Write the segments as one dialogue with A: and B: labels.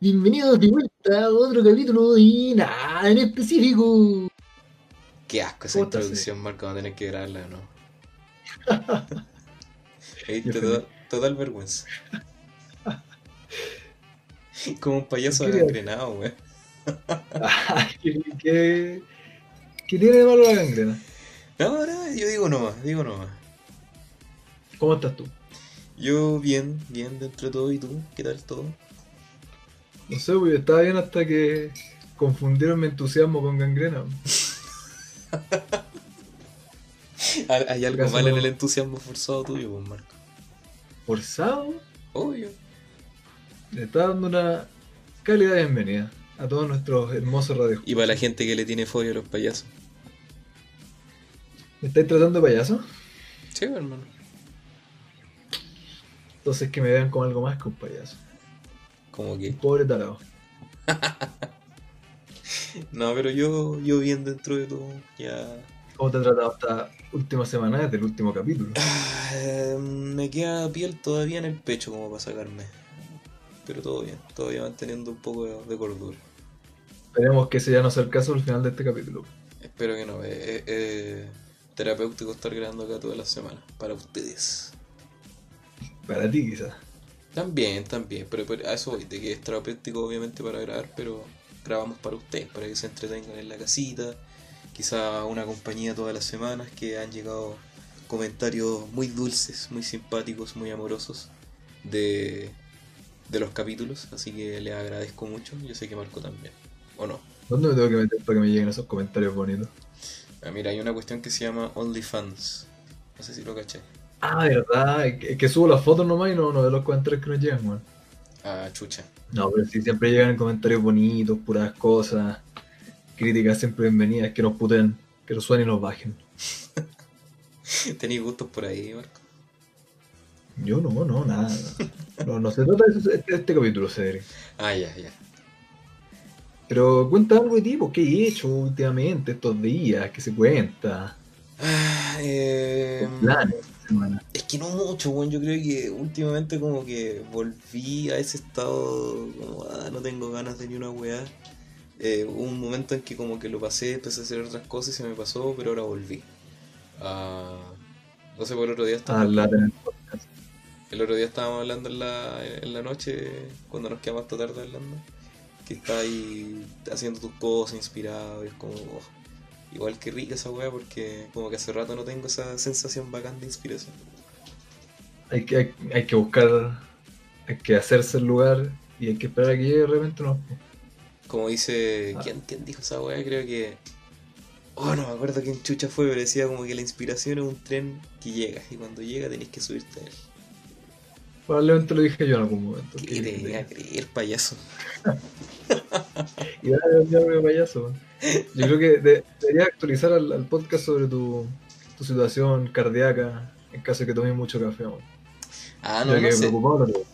A: Bienvenidos de vuelta a otro capítulo y nada en específico.
B: Qué asco esa
A: ¿Cómo estás,
B: introducción, Marco, vamos a tener que grabarla, ¿no?
A: Feliz.
B: total, total vergüenza. Como un payaso gangrenado, güey.
A: ¿Qué, qué, qué tiene de malo la gangrena?
B: No, no, yo digo nomás, digo nomás.
A: ¿Cómo estás tú?
B: Yo bien, bien dentro de todo, ¿y tú? ¿Qué tal todo?
A: No sé, pues estaba bien hasta que confundieron mi entusiasmo con gangrena.
B: ¿Hay algo
A: ¿Acaso
B: mal en el entusiasmo forzado tuyo, pues, Marco?
A: Forzado,
B: Obvio.
A: le está dando una cálida bienvenida a todos nuestros hermosos radios.
B: Y para la gente que le tiene fobia a los payasos.
A: ¿Me estáis tratando de payaso?
B: Sí, hermano.
A: Entonces que me vean como algo más que un payaso.
B: Como que.
A: pobre tarado.
B: No, pero yo, yo bien dentro de todo. Ya.
A: ¿Cómo te ha tratado esta última semana desde el último capítulo?
B: Ah, eh, me queda piel todavía en el pecho como para sacarme. Pero todo bien, todavía manteniendo un poco de, de cordura.
A: Esperemos que ese ya no sea el caso al final de este capítulo.
B: Espero que no. Es terapéutico estar grabando acá todas las semanas. Para ustedes.
A: Para ti quizás.
B: También, también. Pero, pero a eso voy. De que es terapéutico obviamente para grabar. Pero grabamos para ustedes. Para que se entretengan en la casita. Quizá una compañía todas las semanas. Que han llegado comentarios muy dulces, muy simpáticos, muy amorosos. De, de los capítulos. Así que les agradezco mucho. Yo sé que Marco también. ¿O no?
A: ¿Dónde me tengo que meter para que me lleguen esos comentarios bonitos?
B: Ah, mira, hay una cuestión que se llama OnlyFans. No sé si lo caché.
A: Ah, verdad. Es que, que subo las fotos nomás y no, no veo los comentarios que nos llegan, weón.
B: Ah, chucha.
A: No, pero sí, siempre llegan comentarios bonitos, puras cosas. Críticas siempre bienvenidas, que nos puten, que nos suenen y nos bajen.
B: ¿Tenéis gustos por ahí, Marco?
A: Yo no, no, nada. No, no se trata de eso, este, este capítulo, Cedric.
B: Ah, ya, ya.
A: Pero cuenta algo de ti, pues, ¿qué he hecho últimamente estos días? ¿Qué se cuenta?
B: Ah, eh,
A: Planes semana.
B: es que no mucho, weón. Yo creo que últimamente como que volví a ese estado como, ah, no tengo ganas de ni una weá. Eh, hubo un momento en que como que lo pasé, empecé a hacer otras cosas y se me pasó, pero ahora volví. Ah, no sé, por el otro día
A: Ah, la tenés podcast.
B: el otro día estábamos hablando en la, en la noche, cuando nos quedamos hasta tarde hablando, que está ahí haciendo tus cosas, inspirado, y es como, oh, igual que rica esa weá, porque como que hace rato no tengo esa sensación bacán de inspiración.
A: Hay que, hay, hay que buscar, hay que hacerse el lugar y hay que esperar a que llegue de repente, no.
B: Como dice,
A: Ah.
B: ¿quién, quién dijo esa weá? Creo que... Oh, no me acuerdo quién chucha fue, pero decía como que la inspiración es un tren que llega, y cuando llega tenés que subirte a él.
A: Probablemente lo dije yo en algún momento.
B: ¿Qué
A: que-
B: te iba a creer, payaso?
A: Y dale, ya me payaso. Yo creo que de- deberías actualizar al, al podcast sobre tu, tu situación cardíaca en caso de que tomes mucho café. man.
B: Ah, no, no sé.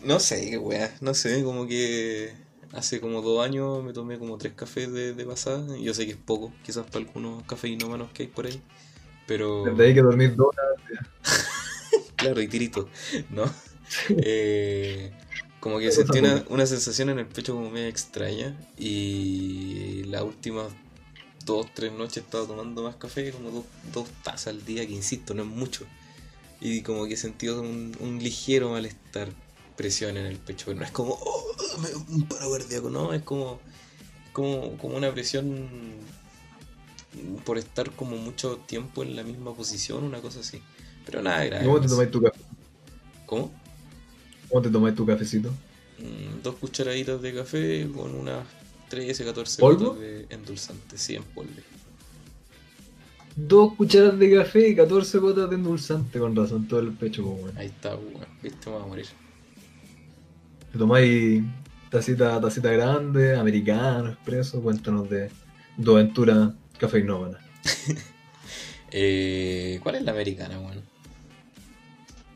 A: no.
B: Sé, qué weá, no sé, como que hace como dos años me tomé como tres cafés de, de pasada. Yo sé que es poco, quizás para algunos cafeinómanos que hay por ahí. Pero,
A: Desde ahí que dormir dos horas.
B: claro, y tirito, ¿no? Eh, como que sentí una, una sensación en el pecho como media extraña. Y las últimas dos, tres noches he estado tomando más café, como dos, dos tazas al día, que insisto, no es mucho. Y como que he sentido un, un ligero malestar, presión en el pecho. No es como "Oh, un paro cardíaco, no, es como, como, como una presión por estar como mucho tiempo en la misma posición, una cosa así. Pero nada
A: ¿Y
B: grave.
A: cómo te tomáis tu café?
B: ¿Cómo?
A: ¿Cómo te tomáis tu cafecito?
B: Mm, dos cucharaditas de café con unas 13, 14
A: ¿Polvo?
B: gotas de endulzante, sí, en polvo.
A: Dos cucharadas de café y 14 gotas de endulzante, con razón, todo el pecho, bueno.
B: Ahí está, weón. Viste, me voy a morir.
A: ¿Te tomáis tacita, tacita grande, americano, expreso? Cuéntanos de tu aventura cafeinómana.
B: Eh, ¿Cuál es la americana, weón?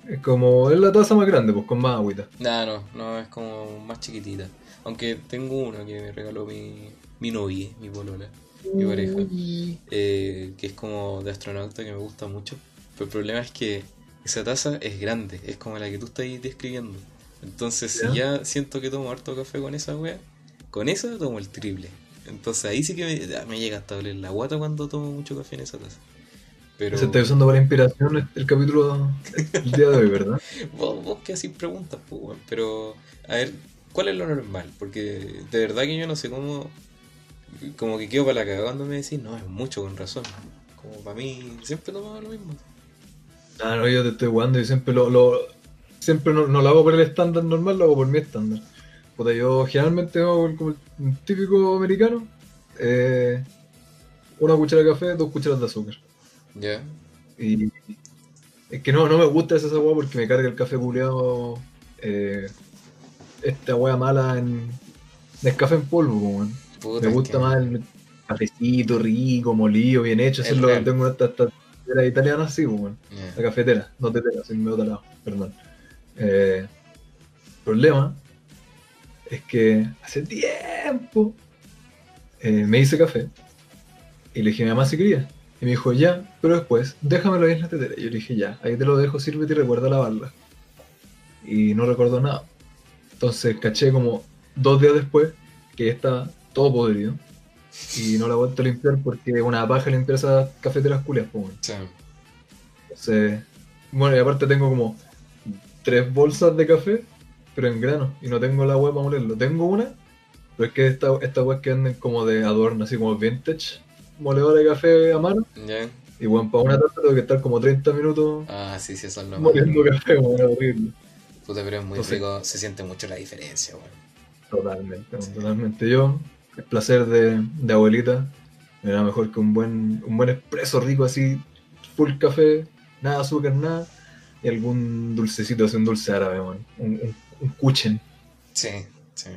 A: Es como, es la taza más grande, pues con más agüita.
B: Nah, no, no, es como más chiquitita. Aunque tengo una que me regaló mi, mi novia, mi polola, mi pareja. Eh, que es como de astronauta que me gusta mucho. Pero el problema es que esa taza es grande, es como la que tú estás describiendo. Entonces,
A: Ya.
B: si ya siento que tomo harto café con esa wea, Con eso tomo el triple. Entonces ahí sí que me, me llega hasta doler la guata cuando tomo mucho café en esa taza. Pero
A: Se está usando para inspiración el, capítulo del día de hoy, ¿verdad?
B: vos, vos que así preguntas, pues. Pero, a ver, ¿cuál es lo normal? Porque de verdad que yo no sé cómo. Como que quedo para la cagada cuando me decís, no, es mucho con razón. Como para mí, siempre tomaba lo mismo.
A: Ah, no, yo te estoy jugando y siempre lo, lo siempre no, no lo hago por el estándar normal, lo hago por mi estándar. Puta, yo generalmente hago como el típico americano, eh, una cuchara de café, dos cucharas de azúcar.
B: ¿Ya?
A: Y es que no, no me gusta esa agua porque me carga el café culeado, eh, esta hueá mala en Nescafé en polvo, weón. Me gusta
B: que-
A: más el cafecito rico, molido, bien hecho. Eso
B: Es
A: es lo que tengo esta, esta cafetera italiana así, weón.
B: Ya.
A: La cafetera, no tetera, sin me lado, perdón. Eh, el problema es que hace tiempo eh, me hice café y le dije a mi mamá si quería. Y me dijo, ya, pero después, déjamelo ahí en la tetera. Y yo le dije, ya, ahí te lo dejo, sírvete y recuerda lavarla. Y no recuerdo nada. Entonces caché como dos días después que estaba todo podrido. Y no la he vuelto a limpiar porque una paja limpiar esas cafeteras culias, pues,
B: sea,
A: Entonces, bueno, y aparte tengo como tres bolsas de café, pero en grano, y no tengo la hueá para molerlo. Tengo una, pero es que esta, esta hueá que anden como de adorno, así como vintage, moledora de café a mano, y bueno, para una taza tengo que estar como 30 minutos
B: Ah, sí, sí, eso es lo
A: moliendo café, bueno, horrible.
B: Puta, pero es muy Entonces- rico, se siente mucho la diferencia, weón.
A: Totalmente, totalmente. Yo, el placer de, de abuelita, era mejor que un buen, un buen expreso rico así, full café, nada azúcar, nada, y algún dulcecito, así un dulce árabe, man. Un, un, un kuchen.
B: Sí, sí.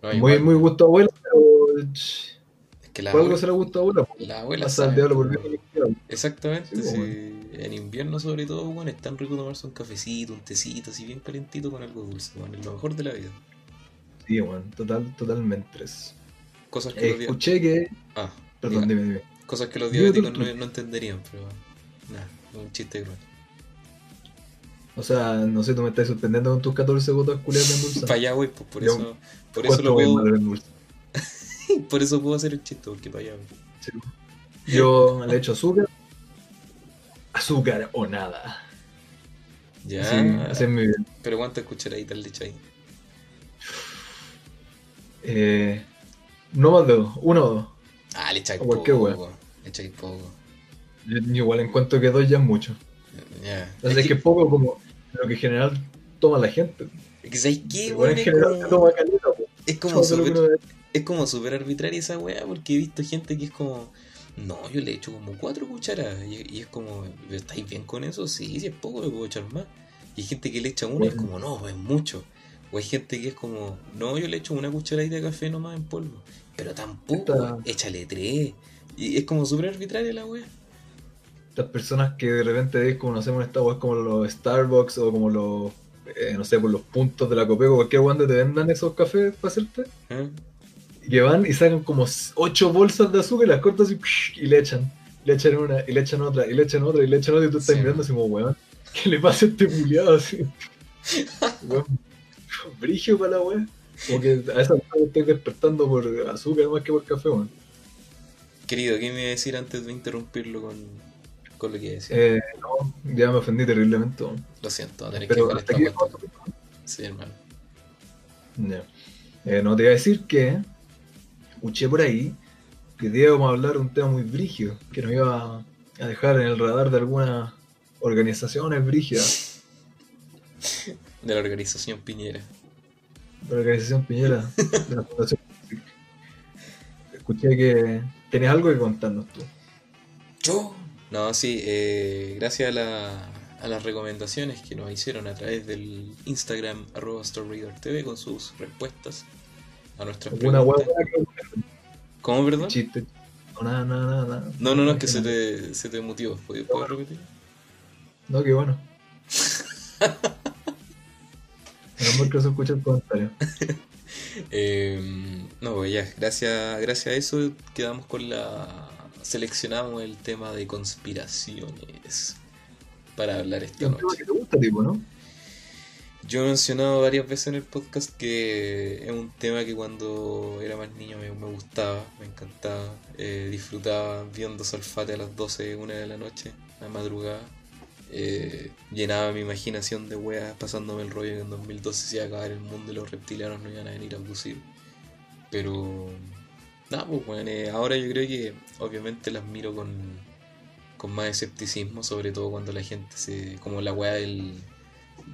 B: No,
A: muy,
B: igual,
A: muy gusto a abuela, pero
B: que la
A: por algo
B: abuela,
A: se le gusta a abuela.
B: la abuela sabe,
A: diablo por bien limpiado.
B: Exactamente,
A: Sí,
B: sí.
A: bueno.
B: En invierno sobre todo, bueno, es tan rico tomarse un cafecito, un tecito, así bien calentito con algo dulce, bueno, es lo mejor de la vida.
A: Sí, bueno, total, totalmente. Es-
B: Cosas que
A: Eh,
B: los
A: escuché que.
B: Ah,
A: Perdón,
B: diga.
A: dime, dime.
B: Cosas que los diabéticos no, no entenderían, pero nada, un chiste cruel.
A: O sea, no sé, tú me estás sorprendiendo con tus 14 gotas culiadas de dulce.
B: Para allá voy, pues por
A: Yo-
B: eso, por eso
A: ¿Cuánto
B: lo puedo? por eso puedo hacer el chiste, porque para allá voy.
A: Sí. Yo le echo azúcar. Azúcar o nada.
B: Ya,
A: Sí, así es mi vida.
B: pero ¿cuántas cucharaditas le echáis?
A: Eh, no más de dos, uno o dos.
B: Ah, le echáis poco, le echáis poco.
A: Yo, igual encuentro que dos ya es mucho.
B: Ya.
A: Es que poco como lo que en general toma la gente.
B: Es que ¿sabes qué, weón?
A: en general
B: como,
A: toma caleta,
B: es como súper. Es como súper arbitraria esa weá, porque he visto gente que es como, no, yo le echo como cuatro cucharas, y, y es como, ¿estáis bien con eso? Sí, si es poco, le puedo echar más. Y hay gente que le echa una y es como, no, es mucho. O hay gente que es como, no, yo le echo una cucharadita de café nomás en polvo. Pero tampoco,
A: Esta-
B: échale tres. Y es como súper arbitraria la weá.
A: Estas personas que de repente ves como no sé, en esta web como los Starbucks o como los, eh, no sé, por los puntos de la Copeco, cualquier weón donde te vendan esos cafés para hacerte.
B: ¿eh?
A: Que van y sacan como ocho bolsas de azúcar y las cortan así y le echan. Le echan una, y le echan otra, y le echan otra, y le echan otra, y tú estás
B: Sí.
A: mirando así como, weón, ¿qué le pasa a este culiado así? weón, brigio para la weón. Como que a esa hora estoy despertando por azúcar más que por café, weón.
B: Querido, ¿qué me iba a decir antes de interrumpirlo con, con lo que iba a decir?
A: Eh, no, ya me ofendí terriblemente, weón.
B: Lo siento, que
A: Pero
B: dejar
A: hasta
B: esta
A: aquí.
B: Sí, hermano.
A: Ya. Eh, no te iba a decir que escuché por ahí que te íbamos a hablar de un tema muy brígido, que nos iba a dejar en el radar de algunas organizaciones brígidas
B: De la organización Piñera.
A: de la organización Piñera, de la Fundación. Escuché que tenías algo que contarnos tú.
B: ¿Yo? No, sí, eh, gracias a, la- a las recomendaciones que nos hicieron a través del Instagram arroba StoryReaderTV con sus respuestas a nuestras
A: ¿Alguna
B: preguntas.
A: que
B: ¿Cómo, perdón?
A: chiste? No, nada, nada, nada.
B: No, no, no, es que se te, se te mutió. ¿Puedes, puedes repetir?
A: No, qué bueno. Menos que no se escucha el comentario.
B: Eh, no, pues ya, gracias, gracias a eso quedamos con la... Seleccionamos el tema de conspiraciones para hablar
A: Es
B: esta
A: un tema
B: noche.
A: que te gusta, tipo, ¿no?
B: Yo he mencionado varias veces en el podcast que es un tema que cuando era más niño me, gustaba, me encantaba, eh, disfrutaba viendo Salfate a las 12, 1 de la noche, a madrugada. Eh, llenaba mi imaginación de weas pasándome el rollo que en 2012 se iba a acabar el mundo y los reptilianos no iban a venir a abducir. Pero, nada, pues bueno, eh, ahora yo creo que obviamente las miro con, con más escepticismo, sobre todo cuando la gente se. como la wea del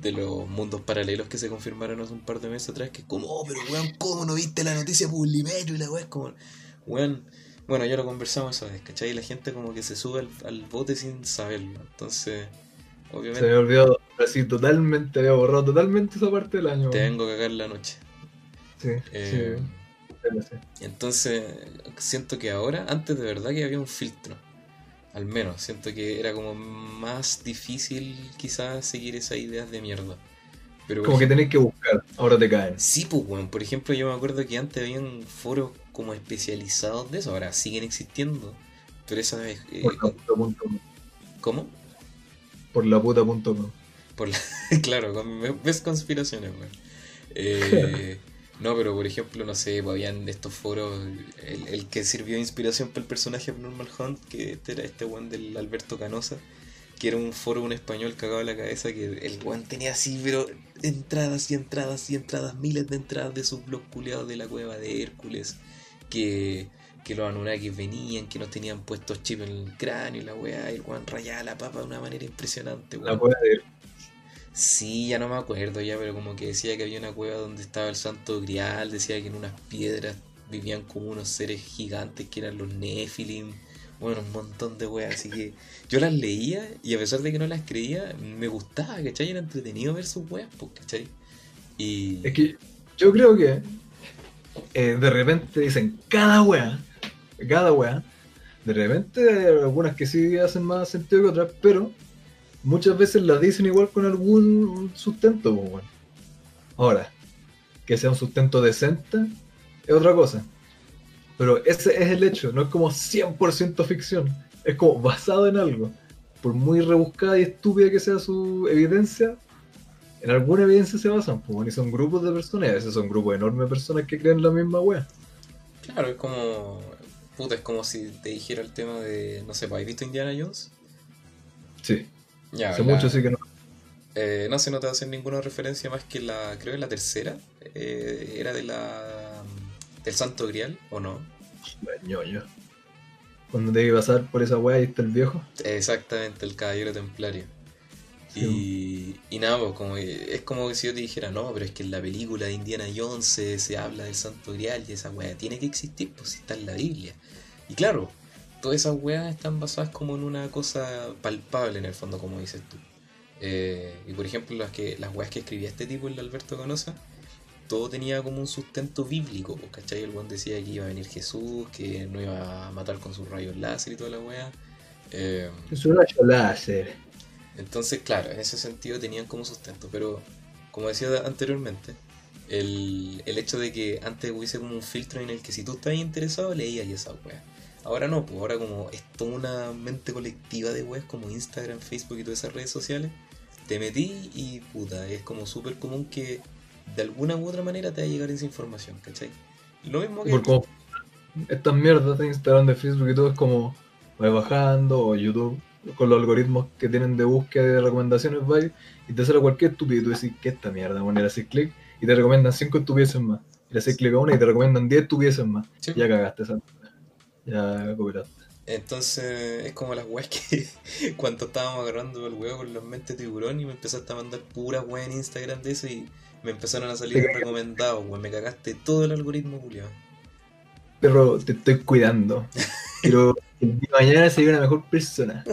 B: de los mundos paralelos que se confirmaron hace un par de meses atrás, que es como, oh, pero weón, ¿cómo no viste la noticia Publimetro? Y la weón es como, weón, bueno, ya lo conversamos esa vez, ¿cachai? Y la gente como que se sube al, al bote sin saberlo. Entonces, obviamente...
A: Se me olvidó, así totalmente, había borrado totalmente esa parte del año.
B: Te vengo a cagar la noche.
A: Sí,
B: Eh,
A: sí.
B: Entonces, siento que ahora, antes de verdad que había un filtro. Al menos, siento que era como más difícil quizás seguir esas ideas de mierda. Pero
A: Como que tenés que buscar, ahora te caen.
B: Sí, pues, weón. Por ejemplo, yo me acuerdo que antes habían foros como especializados de eso. Ahora siguen existiendo. Pero esa vez... eh,
A: Por la puta punto com.
B: ¿Cómo?
A: Por la puta punto com.
B: Por la... claro, con... ves conspiraciones, weón. Eh, no, pero por ejemplo, no sé, pues, habían estos foros, el, el que sirvió de inspiración para el personaje de Normal Hunt, que este era este weón del Alberto Canosa, que era un foro un español cagado en la cabeza, que el weón tenía así, pero entradas y entradas y entradas, miles de entradas de sus blogs culeados de la cueva de Hércules, que, que los Anunnakis venían, que nos tenían puestos chip en el cráneo y la weá, y el weón rayaba la papa de una manera impresionante,
A: La puede ir.
B: Sí, ya no me acuerdo ya, pero como que decía que había una cueva donde estaba el santo grial, decía que en unas piedras vivían como unos seres gigantes que eran los Nephilim, bueno, un montón de weas, así que yo las leía y a pesar de que no las creía, me gustaba, ¿cachai? Era entretenido ver sus weas, pues, ¿cachai? Y...
A: Es que yo creo que eh, de repente dicen cada wea, cada wea. De repente hay algunas que sí hacen más sentido que otras, pero muchas veces las dicen igual con algún sustento. pues, weón. Ahora, que sea un sustento decente es otra cosa. Pero ese es el hecho, no es como 100% ficción, es como basado en algo. Por muy rebuscada y estúpida que sea su evidencia, en alguna evidencia se basan, pues, bueno, y son grupos de personas, y a veces son grupos enormes de personas que creen la misma wea.
B: Claro, es como... Puta, es como si te dijera el tema de... No sé, ¿has visto Indiana Jones?
A: Sí,
B: Ya,
A: hace
B: la-
A: mucho sí que no.
B: Eh, no sé, no te va a hacer ninguna referencia más que la, creo que la tercera, eh, era de la del Santo Grial, ¿o no?
A: ñoño. Cuando que pasar por esa wea y está el viejo.
B: Exactamente, el Caballero Templario. Y, y nada, pues como es como si yo te dijera, no, pero es que en la película de Indiana Jones se, se habla del Santo Grial y esa weá tiene que existir, pues si está en la Biblia. Y claro, todas esas weas están basadas como en una cosa palpable en el fondo, como dices tú. Eh, y por ejemplo, las, que, las weas que escribía este tipo, el Alberto Canosa, todo tenía como un sustento bíblico, pues, ¿cachai? El buen decía que iba a venir Jesús, que no iba a matar con sus rayos láser y toda la wea. Eh,
A: Es un rayo láser.
B: entonces, claro, en ese sentido tenían como sustento, pero como decía anteriormente, el, el hecho de que antes hubiese como un filtro en el que si tú estabas interesado leías y esa wea. Ahora no, pues ahora como es toda una mente colectiva de weas como Instagram, Facebook y todas esas redes sociales, te metí y puta, es como súper común que de alguna u otra manera te va a llegar esa información, ¿cachai? Lo mismo que...
A: Estas mierdas de Instagram, de Facebook y todo es como vas bajando o YouTube con los algoritmos que tienen de búsqueda de recomendaciones vais y te sale cualquier estupidez y tú decís que esta mierda, bueno, y le haces clic y te recomiendan 5 estupideces más. Y le haces clic a una y te recomiendan 10 estupideces más.
B: Sí.
A: Ya cagaste esa Ya cooperaste.
B: Entonces es como las weas que cuando estábamos agarrando el huevo con los mentes tiburón y me empezaste a mandar puras weas en Instagram de eso y me empezaron a salir recomendados, weón. Me cagaste todo el algoritmo, culiado.
A: Pero te estoy cuidando. De mañana seas una mejor persona.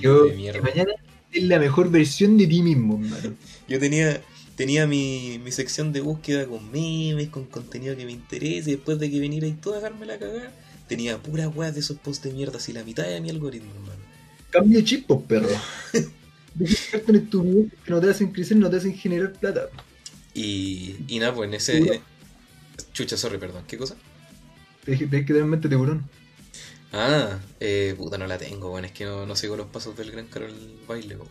A: Yo,
B: de mierda.
A: mañana es la mejor versión de ti mismo, hermano.
B: Yo tenía, tenía mi, mi sección de búsqueda con memes, con contenido que me interese. y Después de que viniera y todo a dejarme la cagada, tenía puras weas de esos posts de mierda, así la mitad de mi algoritmo, hermano.
A: Cambia chip, pues, perro. Deja de en estupideces que no te hacen crecer, no te hacen generar plata.
B: Y, y nada, pues en ese. En- chucha, sorry, perdón. ¿Qué cosa?
A: Tienes que tener en mente tiburón.
B: Ah, eh, puta, no la tengo, weón. Es que no, no sigo los pasos del gran Carol baile, weón.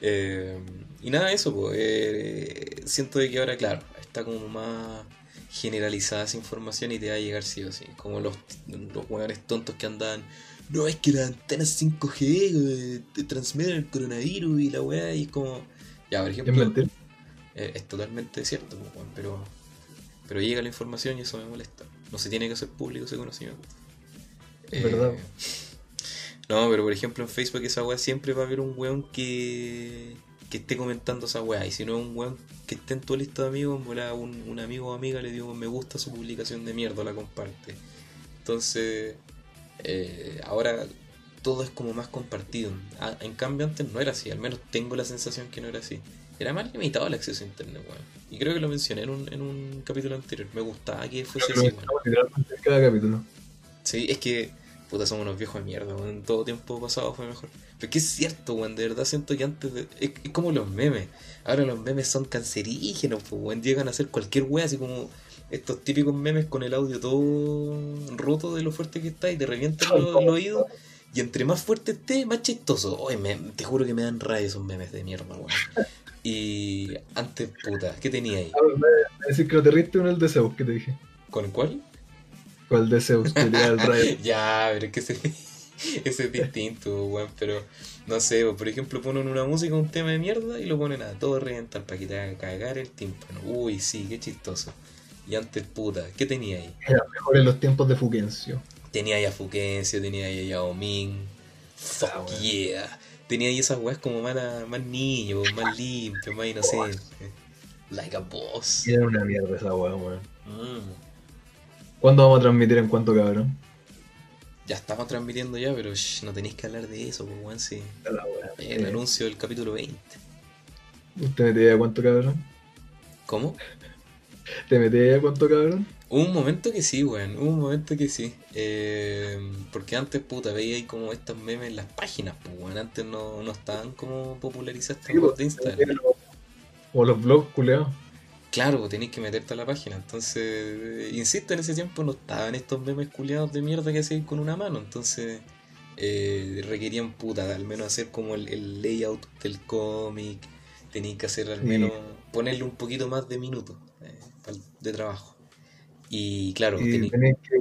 B: Eh, y nada, eso, pues. eh, siento de que ahora, claro, está como más generalizada esa información y te va a llegar sí o sí. Como los, los hueones tontos que andan. No, es que las antenas 5G eh, te transmiten el coronavirus y la weá, y es como. Ya, por
A: Es
B: ejemplo.
A: mentira.
B: Eh, es totalmente cierto, pues, pero, pero llega la información y eso me molesta. No se tiene que hacer público ese conocimiento.
A: Es verdad.
B: No, pero por ejemplo en Facebook esa weá siempre va a haber un weón que, que esté comentando esa weá. Y si no es un weón que esté en tu lista de amigos, volada un, un amigo o amiga le digo me gusta su publicación de mierda, la comparte. Entonces, eh, ahora todo es como más compartido. Ah, en cambio antes no era así, al menos tengo la sensación que no era así. Era más limitado el acceso a internet, weón. Y creo que lo mencioné en un, en un capítulo anterior. Me gustaba que fuese
A: Creo que
B: así,
A: en cada capítulo.
B: Sí, es que, puta, somos unos viejos de mierda, weón. En todo tiempo pasado fue mejor. Pero que es cierto, weón. De verdad siento que antes. de- es, es como los memes. Ahora los memes son cancerígenos, pues, weón. Llegan a hacer cualquier wea, así como estos típicos memes con el audio todo roto de lo fuerte que está y te revientan los, los oídos. Y entre más fuerte esté, más chistoso. Oye, me- te juro que me dan rabia esos memes de mierda, weón. Y antes, puta, ¿qué tenía ahí?
A: Ah, me a decir que no te riste con el de Zeus que te dije.
B: ¿Con cuál?
A: Con el de Zeus, que tenía el rayo.
B: ya, pero es que ese, ese es distinto, weón. Pero no sé, por ejemplo, ponen una música, un tema de mierda y lo ponen a todo reventar para haga cagar el tímpano. Uy, sí, qué chistoso. Y antes, puta, ¿qué tenía ahí?
A: Era mejor en los tiempos de Fuquencio.
B: Tenía ahí a Fuquencio, tenía ahí a Yao Ming. Fuck
A: Ah,
B: yeah. Tenía ahí esas weas como más, más niños, más limpios, más inocentes. Like a boss.
A: Era una mierda esa weá, weón.
B: Mm.
A: ¿Cuándo vamos a transmitir en cuanto cabrón?
B: Ya estamos transmitiendo ya, pero no tenéis que hablar de eso, pues, weón, sí.
A: La weá.
B: El
A: Eh,
B: anuncio del capítulo 20.
A: ¿Usted metía a cuánto cabrón?
B: ¿Cómo?
A: ¿Te metías a cuánto cabrón?
B: Un momento que sí, weón. Un momento que sí. Eh, porque antes, puta, veía ahí como estos memes en las páginas, pues, weón. Antes no, no estaban como popularizadas
A: Sí, pues,
B: de Instagram.
A: Como los blogs culeados.
B: Claro, pues tenéis que meterte a la página. Entonces, insisto, en ese tiempo no estaban estos memes culiados de mierda que hacían con una mano. Entonces, eh, requerían puta, al menos hacer como el, el layout del cómic. Tenéis que hacer al
A: Sí.
B: menos, ponerle un poquito más de minutos eh, de trabajo. Y claro,
A: Y
B: tenéis-
A: tenías que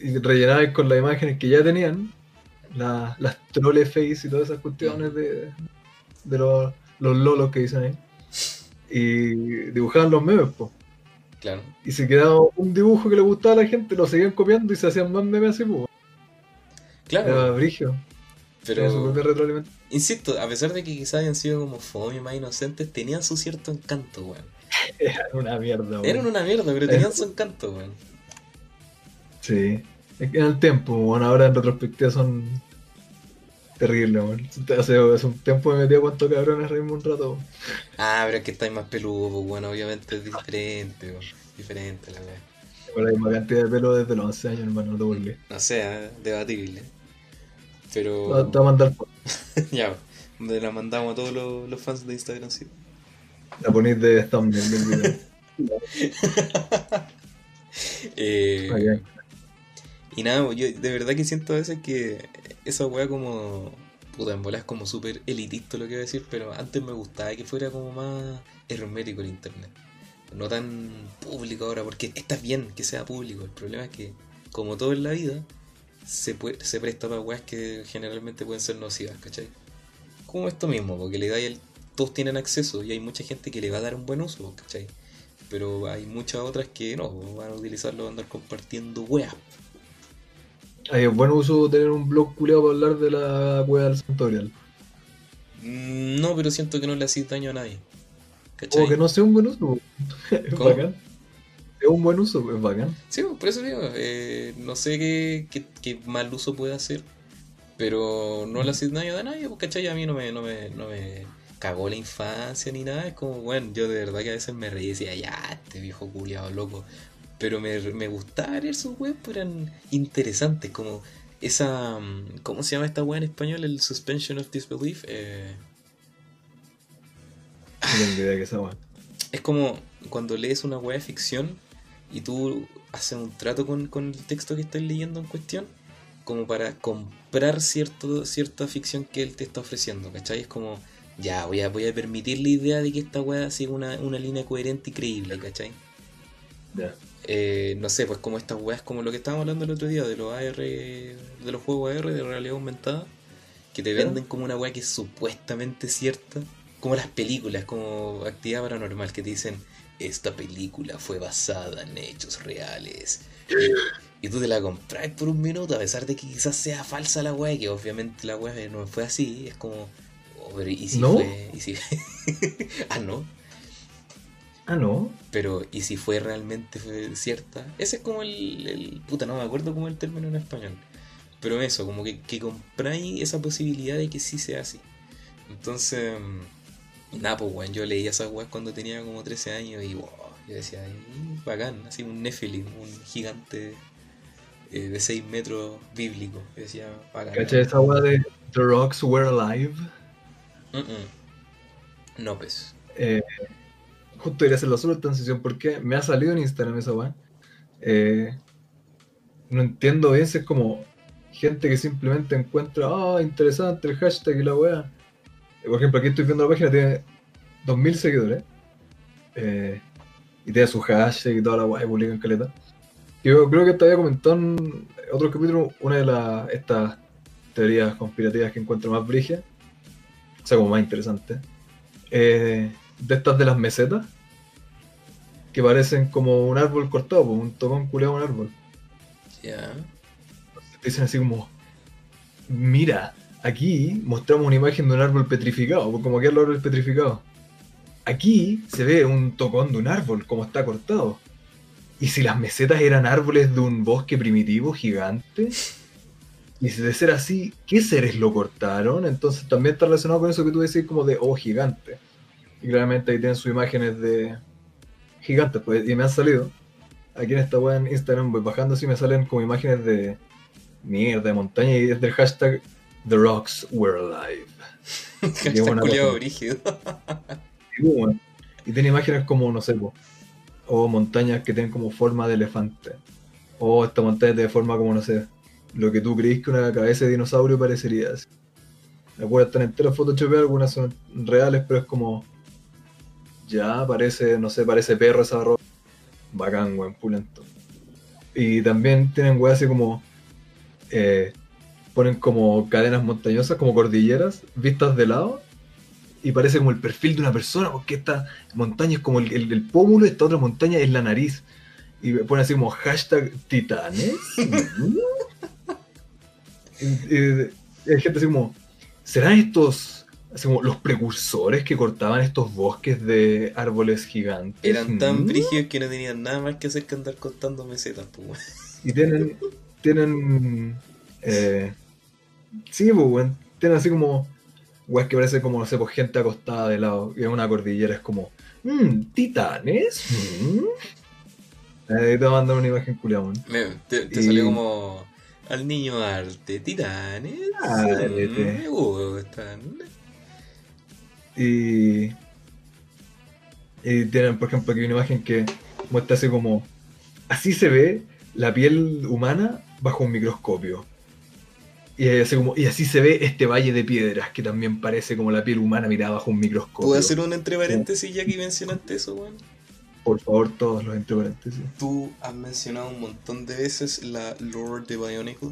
A: y rellenabas con las imágenes que ya tenían, la- las troll face y todas esas cuestiones de, de los, los lolos que dicen ahí. Y dibujaban los memes, po.
B: claro.
A: Y se quedaba un dibujo que le gustaba a la gente, lo seguían copiando y se hacían más memes así, po.
B: Claro,
A: brigio. Era su
B: pero insisto, a pesar de que quizás hayan sido como fome más inocentes, tenían su cierto encanto, weón.
A: Era una mierda, weón.
B: Eran una mierda, pero tenían su encanto, weón.
A: Sí. Es que en el tiempo, bueno, ahora en retrospectiva son terribles, weón. Hace, hace un tiempo me metí a cuánto cabrones reírme un rato.
B: Ah, pero es que estáis más peludo, pues bueno, obviamente es diferente, weón. Diferente la weá.
A: Con la misma cantidad de pelo desde los 11 años, hermano, no te burles.
B: No sé, eh, debatible. Pero.
A: Te voy a mandar
B: ya, le la mandamos a todos los, los fans de Instagram, sí.
A: La ponís de thumbnail del video.
B: Eh,
A: Ok.
B: Y nada, yo de verdad que siento a veces que esa weá como. Puta, en bola es como súper elitista lo que voy a decir, pero antes me gustaba que fuera como más hermético el internet. No tan público ahora, porque está bien que sea público. El problema es que, como todo en la vida, se, puede, se presta para weas que generalmente pueden ser nocivas, ¿cachai? Como esto mismo, porque le da el, todos tienen acceso y hay mucha gente que le va a dar un buen uso, ¿cachai? Pero hay muchas otras que no, van a utilizarlo para andar compartiendo weas.
A: Hay buen uso tener un blog culeado para hablar de la cueva del Santorial.
B: Mm, No, pero siento que no le hacís daño a nadie. ¿Cachai?
A: O que no sea un buen uso. es
B: ¿Cómo?
A: bacán. Es un buen uso, es bacán.
B: Sí, por eso digo, eh, no sé qué, qué, qué mal uso puede hacer, pero no le haces daño a nadie, ¿cachai? A mí no me, no, me, no me cagó la infancia ni nada, es como, bueno, yo de verdad que a veces me reí y decía, ya, este viejo culiado loco, pero me, me gustaba leer sus webs, eran interesantes, como esa, mm, ¿cómo se llama esta web en español? El Suspension of Disbelief. Eh,
A: idea que.
B: Es como cuando lees una weá de ficción y tú haces un trato con, con el texto que estás leyendo en cuestión, como para comprar cierto, cierta ficción que él te está ofreciendo, ¿cachai? Es como Ya, voy a, voy a permitir la idea de que esta weá siga una, una línea coherente y creíble, ¿cachai?
A: Ya.
B: Eh, no sé, pues como estas weas, como lo que estábamos hablando el otro día, de los AR, de los juegos AR, de realidad aumentada, que te venden como una wea que es supuestamente cierta, como las películas, como actividad paranormal, que te dicen, esta película fue basada en hechos reales. Y, y tú te la compras por un minuto, a pesar de que quizás sea falsa la wea, que obviamente la wea no fue así, es como, oh, pero ¿y si
A: ¿No?
B: fue? ¿Y si... ah, no.
A: Ah, no.
B: Pero, ¿y si fue realmente cierta? Ese es como el, el- Puta, no me acuerdo cómo es el término en español. Pero eso, como que, que compráis esa posibilidad de que sí sea así. Entonces, mm, nada, pues, weón, yo leía esas weas cuando tenía como 13 años y, wow, yo decía, "Ay, bacán, así un Nephilim, un gigante eh, de 6 metros bíblico. Yo decía, bacán.
A: ¿Cachai esa weá de The Rocks Were Alive?
B: Mm, mm. No, pues.
A: Eh, justo quería hacer la sola transición porque me ha salido en Instagram esa weá. Eh, no entiendo bien si es como gente que simplemente encuentra, ah, interesante el hashtag y la weá. Eh, Por ejemplo, aquí estoy viendo la página, tiene 2000 seguidores. Eh, y tiene su hashtag y toda la weá y publican caleta. Yo creo que te había comentado en otro capítulo una de las estas teorías conspirativas que encuentro más brigia, o sea, como más interesante. De estas de las mesetas, que parecen como un árbol cortado, un tocón culeado a un árbol.
B: Ya.
A: Te dicen así como, mira, aquí mostramos una imagen de un árbol petrificado, como que el árbol petrificado. Aquí se ve un tocón de un árbol, como está cortado. Y si las mesetas eran árboles de un bosque primitivo gigante, y si de ser así, ¿qué seres lo cortaron? Entonces también está relacionado con eso que tú decís como de, oh, gigante. Y claramente ahí tienen sus imágenes de gigantes, pues, y me han salido. Aquí en esta web en Instagram voy bajando así me salen como imágenes de mierda, de montaña, y es del hashtag The Rocks Were Alive.
B: Hashtag
A: cosa.
B: brígido.
A: Y, bueno, y tiene imágenes como, no sé, po, o montañas que tienen como forma de elefante. O esta montaña tiene forma como, no sé, lo que tú creís que una cabeza de dinosaurio parecería. así. Algunas están enteras photoshopeadas, algunas son reales, pero es como. Ya, parece, no sé, parece perro esa ropa. Bacán, weón, pulento. Y también tienen weas así como. eh, ponen como cadenas montañosas, como cordilleras, vistas de lado. Y parece como el perfil de una persona, porque esta montaña es como el, el, el pómulo, esta otra montaña es la nariz. Y ponen así como hashtag titanes. Y, y- y hay gente así como, ¿serán estos así como los precursores que cortaban estos bosques de árboles gigantes?
B: Eran tan
A: Mm.
B: brígidos que no tenían nada más que hacer que andar contando mesetas, pues.
A: Y tienen. Tienen. Eh, sí, pues. Tienen así como. Weas que parece como, no sé, pues gente acostada de lado. Y en una cordillera es como. Mmm, titanes. Mm. Ahí te mandan una imagen culiada,
B: te, te
A: Y-
B: salió como al niño arte, titanes.
A: Ah,
B: me gustan.
A: Y. Y tienen, por ejemplo, aquí una imagen que muestra así como. Así se ve la piel humana bajo un microscopio. Y así, como, y así se ve este valle de piedras que también parece como la piel humana mirada bajo un microscopio.
B: ¿Puedo hacer un entre paréntesis ya que mencionaste eso, weón?
A: Por favor, todos los entre paréntesis.
B: Tú has mencionado un montón de veces la lore de Bionicle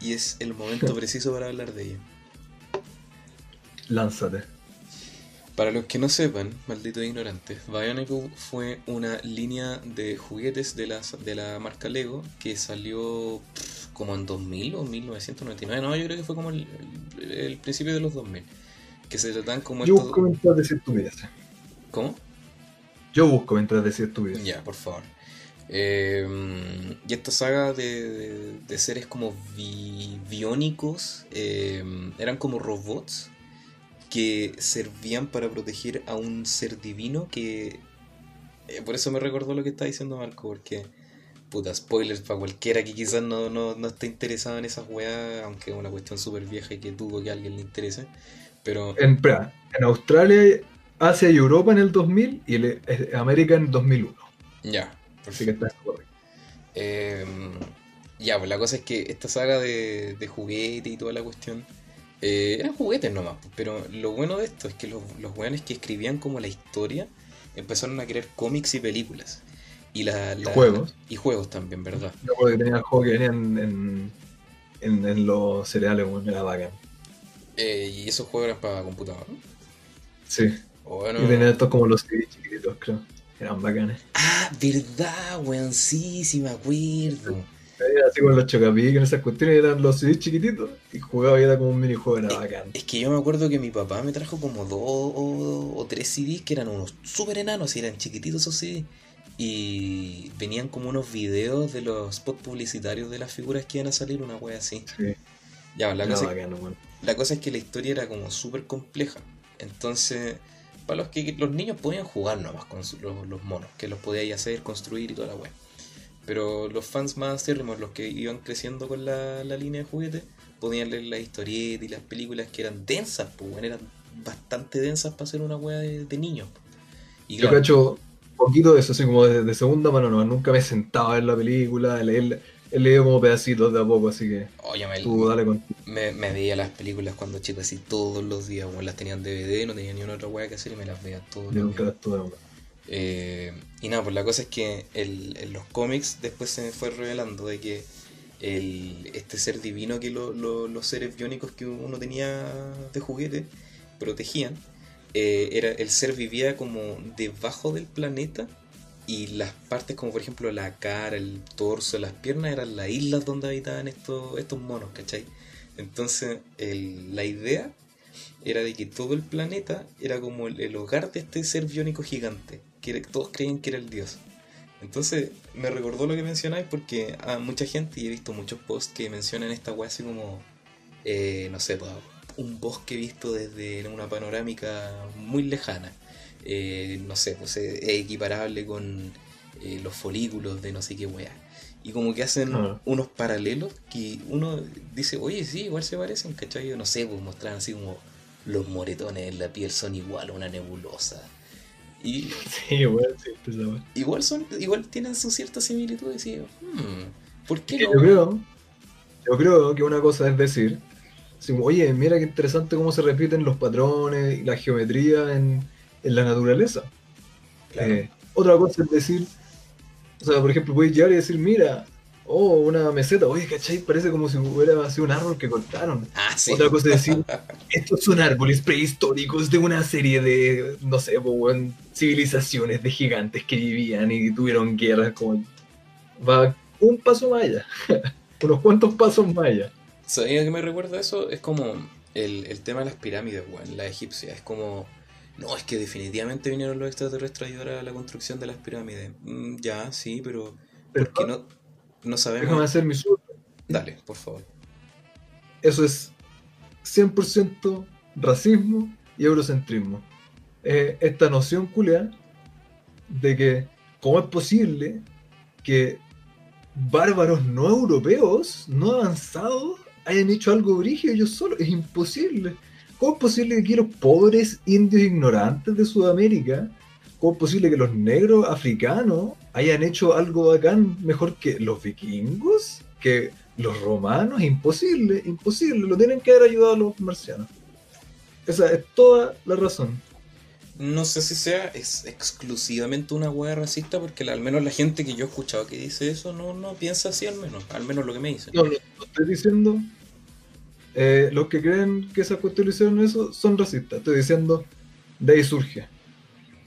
B: y es el momento preciso para hablar de ella.
A: Lánzate.
B: Para los que no sepan, malditos ignorantes, Bionicle fue una línea de juguetes de la, de la marca Lego que salió pff, como en 2000 o 1999. No, yo creo que fue como el, el- el principio de los 2000. Que se tratan como
A: Yo
B: estos...
A: busco mientras decir estupideces.
B: ¿Cómo?
A: Yo busco mientras decir estupideces.
B: Ya, por favor. Eh, y esta saga de, de- de seres como bi- biónicos eh, eran como robots que servían para proteger a un ser divino que... eh, por eso me recordó lo que está diciendo Marco, porque... Puta, spoilers para cualquiera que quizás no, no, no esté interesado en esas weas, aunque es una cuestión súper vieja y que dudo que a alguien le interese. Pero...
A: En, en Australia, Asia y Europa en el 2000 y el- eh, América en 2001.
B: Ya,
A: Así que está.
B: Eh, ya, pues la cosa es que esta saga de, de juguete y toda la cuestión Eh, eran juguetes nomás, pero lo bueno de esto es que los, los weones que escribían como la historia empezaron a crear cómics y películas. Y, la,
A: Y juegos.
B: Y juegos también, ¿verdad?
A: Yo recuerdo que tenía juegos que venían en, en, en los cereales, weón, era bacán.
B: Eh, y esos juegos eran para computador, ¿no?
A: Sí.
B: Bueno,
A: Y tenían estos como los CD chiquititos, creo. Eran bacanes.
B: Ah, verdad, weón, sí, sí me acuerdo.
A: Era así con los chocapic, en esas cuestiones eran los CD chiquititos. Y jugaba y era como un minijuego, era bacán.
B: Es que yo me acuerdo que mi papá me trajo como dos o, o tres CDs que eran unos súper enanos y eran chiquititos esos CDs. Y venían como unos videos de los spots publicitarios de las figuras que iban a salir, una wea así.
A: Sí,
B: Ya, la
A: era
B: cosa,
A: weón.
B: la cosa es que la historia era como súper compleja. Entonces, para los que los niños podían jugar nomás con los, los monos, que los podíais hacer, construir y toda la wea. Pero los fans más acérrimos, los que iban creciendo con la, la línea de juguetes, podían leer las historietas y las películas que eran densas, pues eran bastante densas para ser una wea de, de niños. Y
A: Yo
B: claro,
A: cacho poquito de eso, así como de, de segunda mano, no, nunca me sentaba a ver la película, a leer, he leído como pedacitos de a poco, así que
B: oye, me,
A: tú dale con
B: me, me veía las películas cuando chico así todos los días, bueno, las tenían DVD, no tenía ni una otra wea que hacer y me las veía todos
A: nunca
B: días.
A: las tuve.
B: Eh, y nada, pues la cosa es que en los cómics después se me fue revelando de que este ser divino que lo- lo- los seres biónicos que uno tenía de juguete protegían, eh, era el ser vivía como debajo del planeta y las partes como por ejemplo la cara, el torso, las piernas eran las islas donde habitaban estos, estos monos, ¿cachai? Entonces el- la idea era de que todo el planeta era como el hogar de este ser biónico gigante, que todos creían que era el dios. Entonces me recordó lo que mencionáis porque a mucha gente, y he visto muchos posts que mencionan esta weá así como, eh, no sé, un bosque visto desde una panorámica muy lejana. Eh, no sé, pues eh, es equiparable con eh, los folículos de no sé qué weá. Y como que hacen
A: Ah.
B: unos paralelos que uno dice, oye, sí, igual se parecen, ¿cachai? Yo no sé, pues mostraban así como los moretones en la piel son igual a una nebulosa. Y
A: Sí, weón, sí, weá.
B: igual son, igual dienen su cierta similitud y hmm, ¿por qué no?
A: Yo creo, yo creo que una cosa es decir, así oye, mira qué interesante cómo se repiten los patrones y la geometría en, en la naturaleza.
B: Claro.
A: Eh, otra cosa es decir, o sea, por ejemplo, puedes llegar y decir, mira, oh, una meseta, oye, ¿cachai? Parece como si hubiera sido un árbol que cortaron.
B: Ah, sí.
A: Otra cosa es decir, estos son árboles prehistóricos de una serie de, no sé, pues, civilizaciones de gigantes que vivían y tuvieron guerras, como va un paso más allá, unos cuantos pasos más allá.
B: ¿Sabía que me recuerda eso? Es como el, el tema de las pirámides, weón, la egipcia. Es como, no, es que definitivamente vinieron los extraterrestres a ayudar a la construcción de las pirámides. Mm, ya, sí, pero
A: Pero
B: ¿por qué no, no
A: déjame
B: sabemos?
A: hacer mi sur.
B: Dale, por favor.
A: Eso es 100% racismo y eurocentrismo. Eh, esta noción culia de que, ¿cómo es posible que bárbaros no europeos, no avanzados, hayan hecho algo brígido ellos solos? Es imposible. ¿Cómo es posible que aquí los pobres indios ignorantes de Sudamérica, cómo es posible que los negros africanos hayan hecho algo bacán mejor que los vikingos? Que los romanos, imposible, imposible, lo tienen que haber ayudado a los marcianos. Esa es toda la razón.
B: No sé si sea es exclusivamente una hueá racista, porque la- al menos la gente que yo he escuchado que dice eso no, no piensa así, al menos, al menos lo que me dicen.
A: No, no, no estoy diciendo. eh, los que creen que esas cuestiones hicieron eso son racistas. Estoy diciendo, de ahí surge.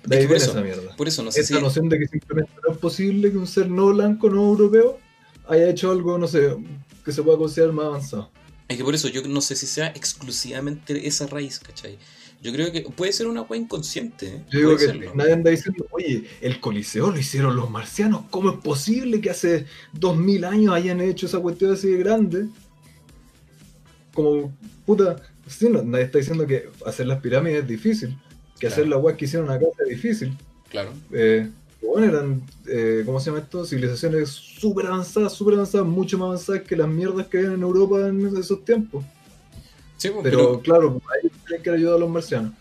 A: De
B: Es
A: ahí
B: que por eso,
A: esa mierda.
B: Por eso no sé
A: Esta
B: si.
A: noción de que simplemente no es posible que un ser no blanco, no europeo, haya hecho algo, no sé, que se pueda considerar más avanzado.
B: Es que por eso yo no sé si sea exclusivamente esa raíz, ¿cachai? Yo creo que puede ser una hueá inconsciente. ¿eh?
A: Yo digo que
B: serlo.
A: nadie anda diciendo, oye, el Coliseo lo hicieron los marcianos, ¿cómo es posible que hace dos mil años hayan hecho esa cuestión así de grande? Como, puta, sí, no, nadie está diciendo que hacer las pirámides es difícil, que hacer la weá que hicieron acá es difícil.
B: Claro.
A: Eh, bueno, eran, eh, ¿cómo se llama esto? Civilizaciones súper avanzadas, súper avanzadas, mucho más avanzadas que las mierdas que había en Europa en esos tiempos.
B: Sí, pues,
A: Pero,
B: pero,
A: claro, ahí tienen que ayudar a los marcianos.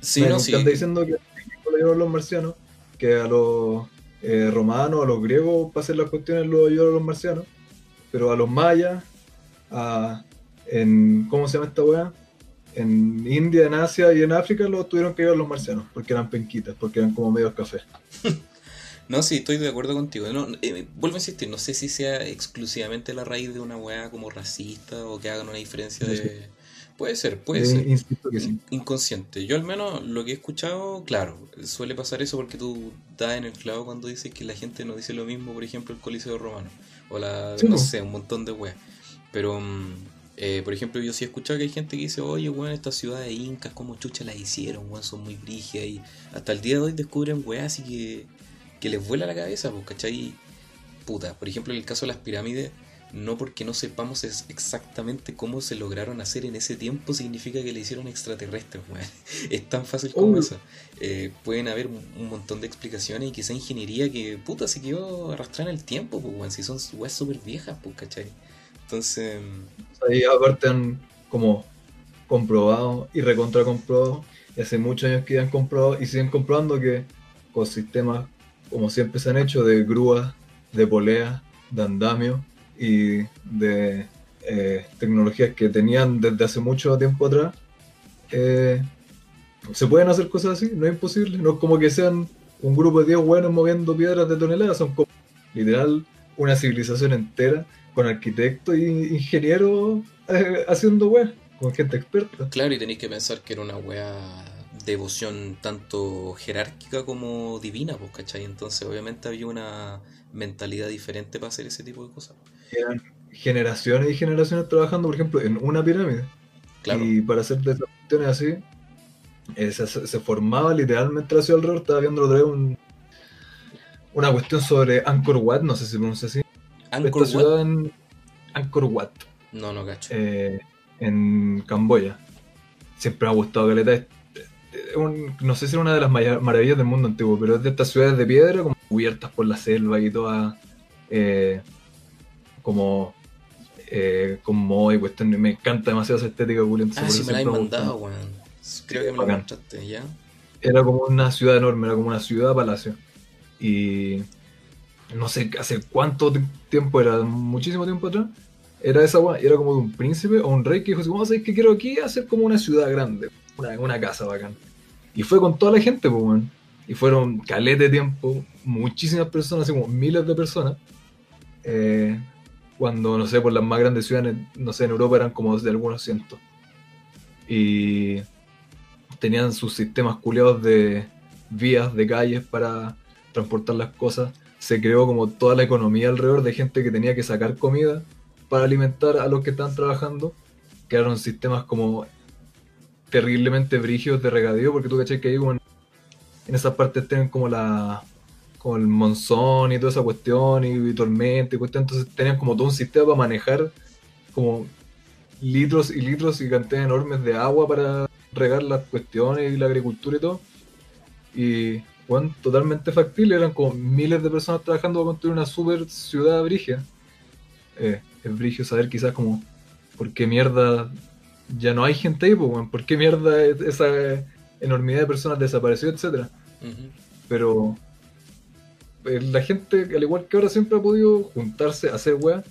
B: sí, no, sí.
A: anda diciendo que le ayudaron a los marcianos, que a los eh, romanos, a los griegos, para hacer las cuestiones, lo ayudaron a los marcianos, pero a los mayas, a, en, ¿cómo se llama esta weá? En India, en Asia y en África lo tuvieron que llevar los marcianos, porque eran penquitas, porque eran como medios café.
B: No, sí, estoy de acuerdo contigo. No, eh, vuelvo a insistir, no sé si sea exclusivamente la raíz de una weá como racista o que hagan una diferencia de... Puede ser, puede
A: Eh,
B: ser.
A: insisto que sí.
B: Inconsciente. Yo al menos lo que he escuchado, claro, suele pasar eso porque tú das en el clavo cuando dices que la gente no dice lo mismo, por ejemplo, el Coliseo Romano. O la,
A: Sí,
B: no sé, un montón de weas. Pero, mm, eh, por ejemplo, yo sí he escuchado que hay gente que dice, oye, weón, estas ciudades incas, como chucha las hicieron, weón, son muy brígidas. Y hasta el día de hoy descubren weas así que, que les vuela la cabeza, pues, ¿cachai? Puta, por ejemplo, en el caso de las pirámides, no porque no sepamos es- exactamente cómo se lograron hacer en ese tiempo significa que le hicieron extraterrestres, weón. Es tan fácil como
A: Oh.
B: eso. Eh, pueden haber un un montón de explicaciones y quizá ingeniería que, puta, se quedó arrastrada en el tiempo, pues, weón. Si son weas súper viejas, pues, ¿cachai? Entonces,
A: Ahí aparte han como comprobado y recontra comprobado, y hace muchos años que han comprobado y siguen comprobando que con sistemas como siempre se han hecho de grúas, de poleas, de andamio y de eh, tecnologías que tenían desde hace mucho tiempo atrás, eh, se pueden hacer cosas así, no es imposible, no es como que sean un grupo de 10 buenos moviendo piedras de toneladas, son como literal una civilización entera con arquitectos y ingenieros eh, haciendo weas, con gente experta.
B: claro, y tenéis que pensar que era una wea devoción tanto jerárquica como divina, pues, ¿cachai? Entonces, obviamente había una mentalidad diferente para hacer ese tipo de cosas.
A: Eran generaciones y generaciones trabajando, por ejemplo, en una pirámide.
B: Claro.
A: Y para hacer de esas cuestiones así, eh, se, se formaba literalmente la ciudad alrededor. Estaba viendo otra vez un- una cuestión sobre Angkor Wat, no sé si pronuncia así.
B: Angkor
A: Esta ciudad en Angkor Wat,
B: no, no cacho.
A: eh, en Camboya. Siempre me ha gustado Caleta. Es- es un- no sé si es una de las maravillas del mundo antiguo, pero es de estas ciudades de piedra, como cubiertas por la selva y todas. eh, como. Eh, con moho y cuestiones. Me encanta demasiado esa estética opulenta.
B: ah, sí, me la has mandado, weón. Creo que me la mostraste, ¿ya?
A: Era como una ciudad enorme, era como una ciudad palacio. Y no sé hace cuánto ti- tiempo era, muchísimo tiempo atrás. Era esa era como de un príncipe o un rey que dijo así, vamos hacer que quiero aquí hacer como una ciudad grande, una, una casa bacán. Y fue con toda la gente, pues. Y fueron calete de tiempo, muchísimas personas, así como miles de personas. Eh, cuando, no sé, por las más grandes ciudades, no sé, en Europa eran como de algunos cientos. Y tenían sus sistemas culeados de vías, de calles para transportar las cosas. Se creó como toda la economía alrededor de gente que tenía que sacar comida para alimentar a los que estaban trabajando. Crearon sistemas como terriblemente brígidos de regadío, porque tú caché que ahí en esas partes tienen como la como el monzón y toda esa cuestión y, y tormenta y cuestión, entonces tenían como todo un sistema para manejar como litros y litros y cantidades enormes de agua para regar las cuestiones y la agricultura y todo. Y bueno, totalmente factible, eran como miles de personas trabajando para construir una super ciudad brigia. Eh, es brigio saber quizás como por qué mierda ya no hay gente ahí, pues, por qué mierda es- esa enormidad de personas desapareció, etcétera.
B: Ujú.
A: Pero eh, la gente, al igual que ahora, siempre ha podido juntarse, hacer weas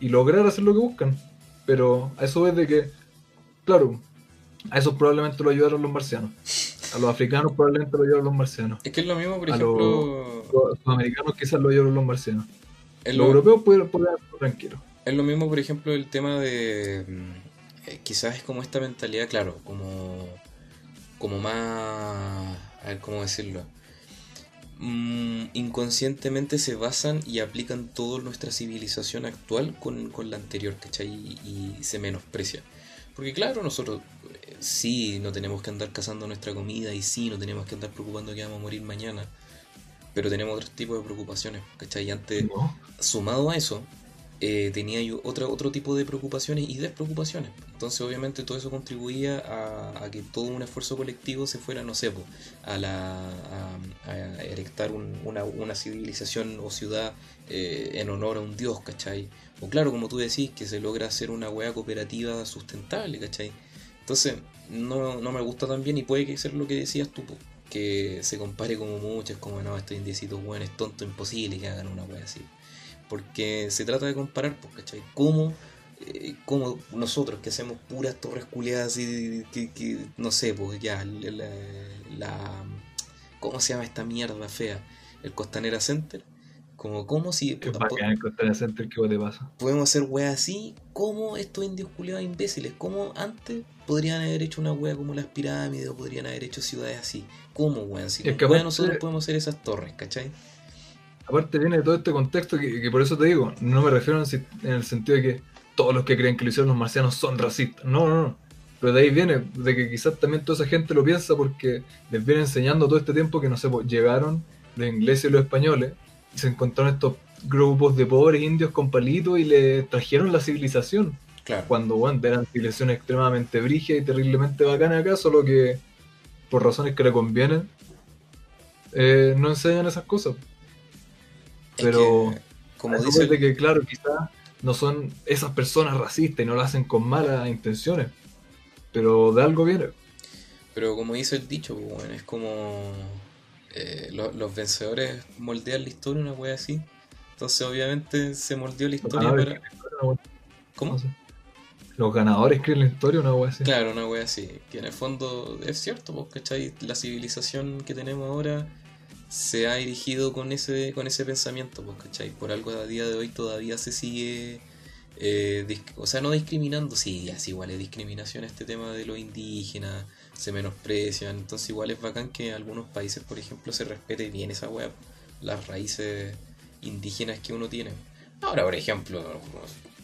A: y lograr hacer lo que buscan. Pero a eso es de que, claro, a eso probablemente lo ayudaron los marcianos. A los africanos probablemente lo ayudaron los marcianos.
B: Es que es lo mismo, por
A: A
B: ejemplo.
A: Los americanos quizás lo ayudaron los marcianos. Los
B: lo-
A: europeos pueden, estar tranquilos.
B: Es lo mismo, por ejemplo, el tema de. mm, eh, quizás es como esta mentalidad, claro, como. Como más. A ver, ¿cómo decirlo? Mm, inconscientemente se basan y aplican toda nuestra civilización actual con, con la anterior, ¿cachai? Y, y se menosprecia. Porque, claro, nosotros sí no tenemos que andar cazando nuestra comida y sí no tenemos que andar preocupando que vamos a morir mañana. Pero tenemos otros tipos de preocupaciones, ¿cachai? Y antes
A: ¿no?
B: sumado a eso, eh, tenía yo otro, otro tipo de preocupaciones y despreocupaciones. Entonces, obviamente, todo eso contribuía a, a que todo un esfuerzo colectivo se fuera, no sé, po, a, la, a, a erectar un- una, una civilización o ciudad eh, en honor a un dios, ¿cachai? O claro, como tú decís, que se logra hacer una hueá cooperativa sustentable, ¿cachai? Entonces, no, no me gusta tan bien y puede que sea lo que decías tú, que se compare como muchas, como no, estos indiecitos hueones tonto, imposible que hagan una hueá así. Porque se trata de comparar, pues, ¿cachai? Cómo eh, como nosotros que hacemos puras torres culeadas y que, que, no sé, pues ya, la, la, ¿Cómo se llama esta mierda fea? El Costanera Center. Como, ¿cómo si...
A: Qué bacán el ¿qué te pasa?
B: Podemos hacer weas así, como estos indios culeados imbéciles, como antes podrían haber hecho una wea como las pirámides o podrían haber hecho ciudades así. ¿Cómo, weón? Si
A: Es que
B: wea nosotros podemos hacer esas torres, ¿cachai?
A: Aparte viene de todo este contexto que, que por eso te digo, no me refiero en, el sentido de que todos los que creen que lo hicieron los marcianos son racistas. No, no, no. Pero de ahí viene, de que quizás también toda esa gente lo piensa porque les viene enseñando todo este tiempo que, no sé, pues, llegaron los ingleses y los españoles se encontraron estos grupos de pobres indios con palitos y le trajeron la civilización.
B: Claro.
A: Cuando, bueno, eran civilizaciones extremadamente brígidas y terriblemente bacanas acá, solo que por razones que le convienen, eh, no enseñan esas cosas.
B: Es
A: Pero
B: que, como dice
A: de que, claro, quizás no son esas personas racistas y no lo hacen con malas intenciones, pero de algo viene.
B: Pero como dice el dicho, pues, weón, es como eh, lo- los vencedores moldean la historia, una wea así. Entonces obviamente se moldeó la historia para...
A: creen la historia,
B: ¿Cómo?
A: Los ganadores creen la historia, una wea así.
B: Claro, una wea así. Que en el fondo es cierto, ¿cachai? La civilización que tenemos ahora se ha erigido con ese, con ese pensamiento, pues, ¿cachai? Por algo a día de hoy todavía se sigue, eh, o sea, no discriminando, sí, así igual es discriminación este tema de los indígenas, se menosprecian, entonces igual es bacán que en algunos países, por ejemplo, se respete bien esa wea, las raíces indígenas que uno tiene. Ahora, por ejemplo,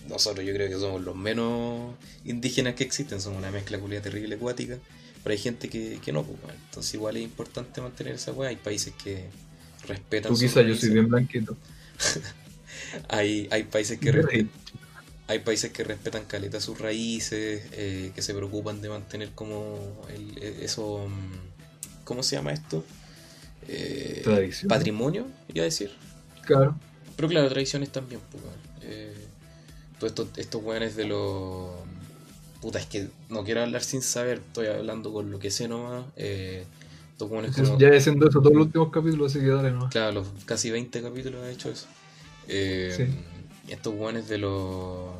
B: nosotros yo creo que somos los menos indígenas que existen, somos una mezcla culia terrible acuática, pero hay gente que, que no, pues, bueno, entonces igual es importante mantener esa weá, hay países que respetan
A: Tú quizás yo soy bien blanquito.
B: hay, hay países que respetan hay países que respetan caleta sus raíces, eh, que se preocupan de mantener como el, e- eso, mm, ¿cómo se llama esto? Eh,
A: Tradición.
B: patrimonio, iba a decir.
A: Claro.
B: Pero claro, tradiciones también, pues. Eh, todos estos, estos weones de los... Puta, es que no quiero hablar sin saber, estoy hablando con lo que sé nomás. Eh, estos weones como...
A: Ya haciendo eso todos los últimos capítulos, así que dale nomás.
B: Claro, los casi 20 capítulos ha hecho eso. Eh,
A: Sí.
B: Estos guanes de los.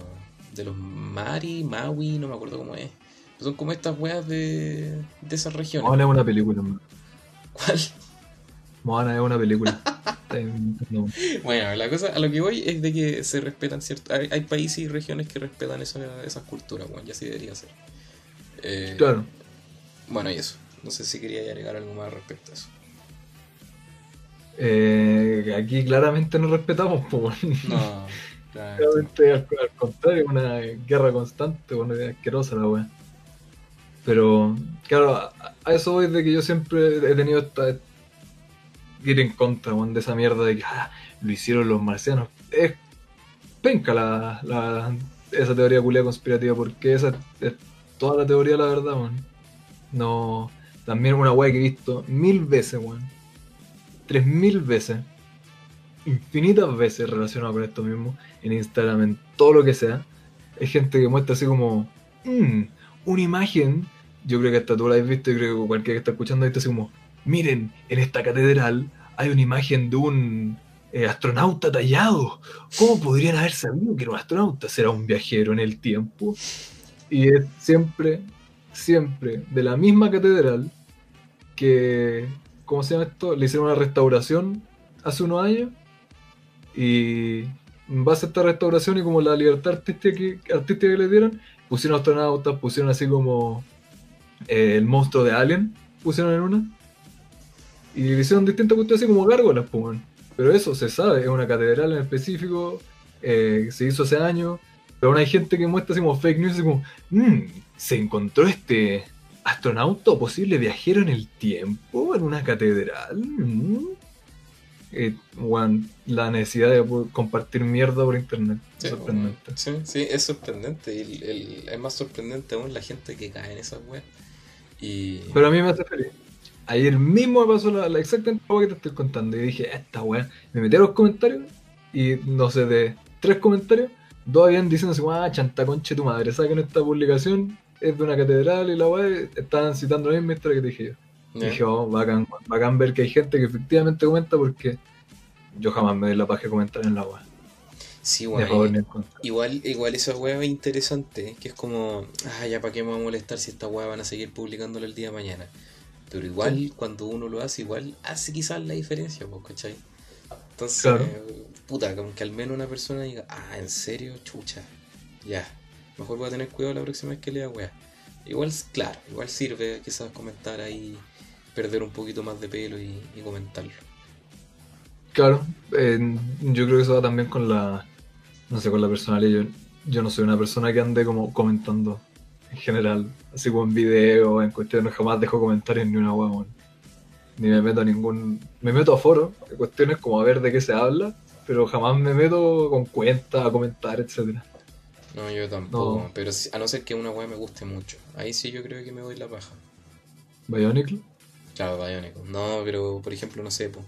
B: de los Mari, Maui, no me acuerdo cómo es. Pero son como estas weas de. de esas regiones.
A: Moana es una película, man.
B: ¿Cuál?
A: Moana es una película.
B: Bueno, la cosa a lo que voy es de que se respetan ciertos. Hay, hay países y regiones que respetan esa- esas culturas, weón, y así debería ser. Eh,
A: Claro.
B: Bueno, y eso. No sé si quería agregar algo más respecto a eso.
A: Eh, aquí claramente no respetamos, pues.
B: No,
A: Claramente al, al contrario, una guerra constante, bueno, es asquerosa la wea. Pero, claro, a, eso voy de que yo siempre he tenido esta. ir en contra, weón, de esa mierda de que ah, lo hicieron los marcianos. Es penca la, la, esa teoría culia conspirativa, porque esa es toda la teoría, la verdad, weón. No. También una wea que he visto mil veces, weón. Tres mil veces infinitas veces relacionado con esto mismo, en Instagram, en todo lo que sea, hay gente que muestra así como, "Mm, una imagen, yo creo que hasta tú la has visto, yo creo que cualquiera que está escuchando esto así como, miren, en esta catedral hay una imagen de un eh, astronauta tallado, ¿cómo podrían haber sabido que era un astronauta? ¿Será un viajero en el tiempo? Y es siempre, siempre de la misma catedral que, ¿cómo se llama esto? Le hicieron una restauración hace unos años y en base a esta restauración y como la libertad artística que, artística que le dieron, pusieron astronautas, pusieron así como eh, el monstruo de Alien, pusieron en una. Y hicieron distintas cuestiones así como gárgolas, pues. Pero eso se sabe, es una catedral en específico, eh, se hizo hace años. Pero aún hay gente que muestra así como fake news, así como, "Mm, se encontró este astronauta posible viajero en el tiempo en una catedral. Mm". Eh, la necesidad de compartir mierda por internet.
B: Sí,
A: sorprendente.
B: Sí, sí, es sorprendente. Y el- el- es más sorprendente aún la gente que cae en esas weas. Y.
A: Pero a mí me hace feliz. Ayer mismo me pasó la, la exactamente que te estoy contando. Y dije, esta weá. Me metí a los comentarios y no sé, de tres comentarios, dos habían diciendo así, ah, chanta conche tu madre. ¿Sabes que en esta publicación es de una catedral y la weá? Estaban citando la misma historia que te dije yo.
B: Ya.
A: Dije, oh, bacán, bacán ver que hay gente que efectivamente comenta porque yo jamás me doy la paja de comentar en la weá.
B: Sí, bueno,
A: contra.
B: igual, igual esa weá es interesante, que es como, ah, ya para qué me voy a molestar si esta weá van a seguir publicándolo el día de mañana. Pero igual, cuando uno lo hace, igual hace quizás la diferencia, pues, ¿cachai? Entonces,
A: Claro.
B: puta, como que al menos una persona diga, ah, ¿en serio? Chucha, ya. Mejor voy a tener cuidado la próxima vez que lea weá. Igual, claro, igual sirve quizás comentar ahí, perder un poquito más de pelo y, y comentarlo.
A: Claro, eh, yo creo que eso va también con la, no sé, con la personalidad. Yo, yo no soy una persona que ande como comentando en general, así como en video, en cuestiones, jamás dejo comentarios ni una hueá. Ni me meto a ningún, me meto a foros, en cuestiones como a ver de qué se habla, pero jamás me meto con cuenta a comentar, etcétera.
B: No, yo tampoco,
A: No.
B: pero a no ser que una weá me guste mucho. Ahí sí yo creo que me doy la paja.
A: Bionicle,
B: Claro, Bionicle. No, pero por ejemplo, no sé, po,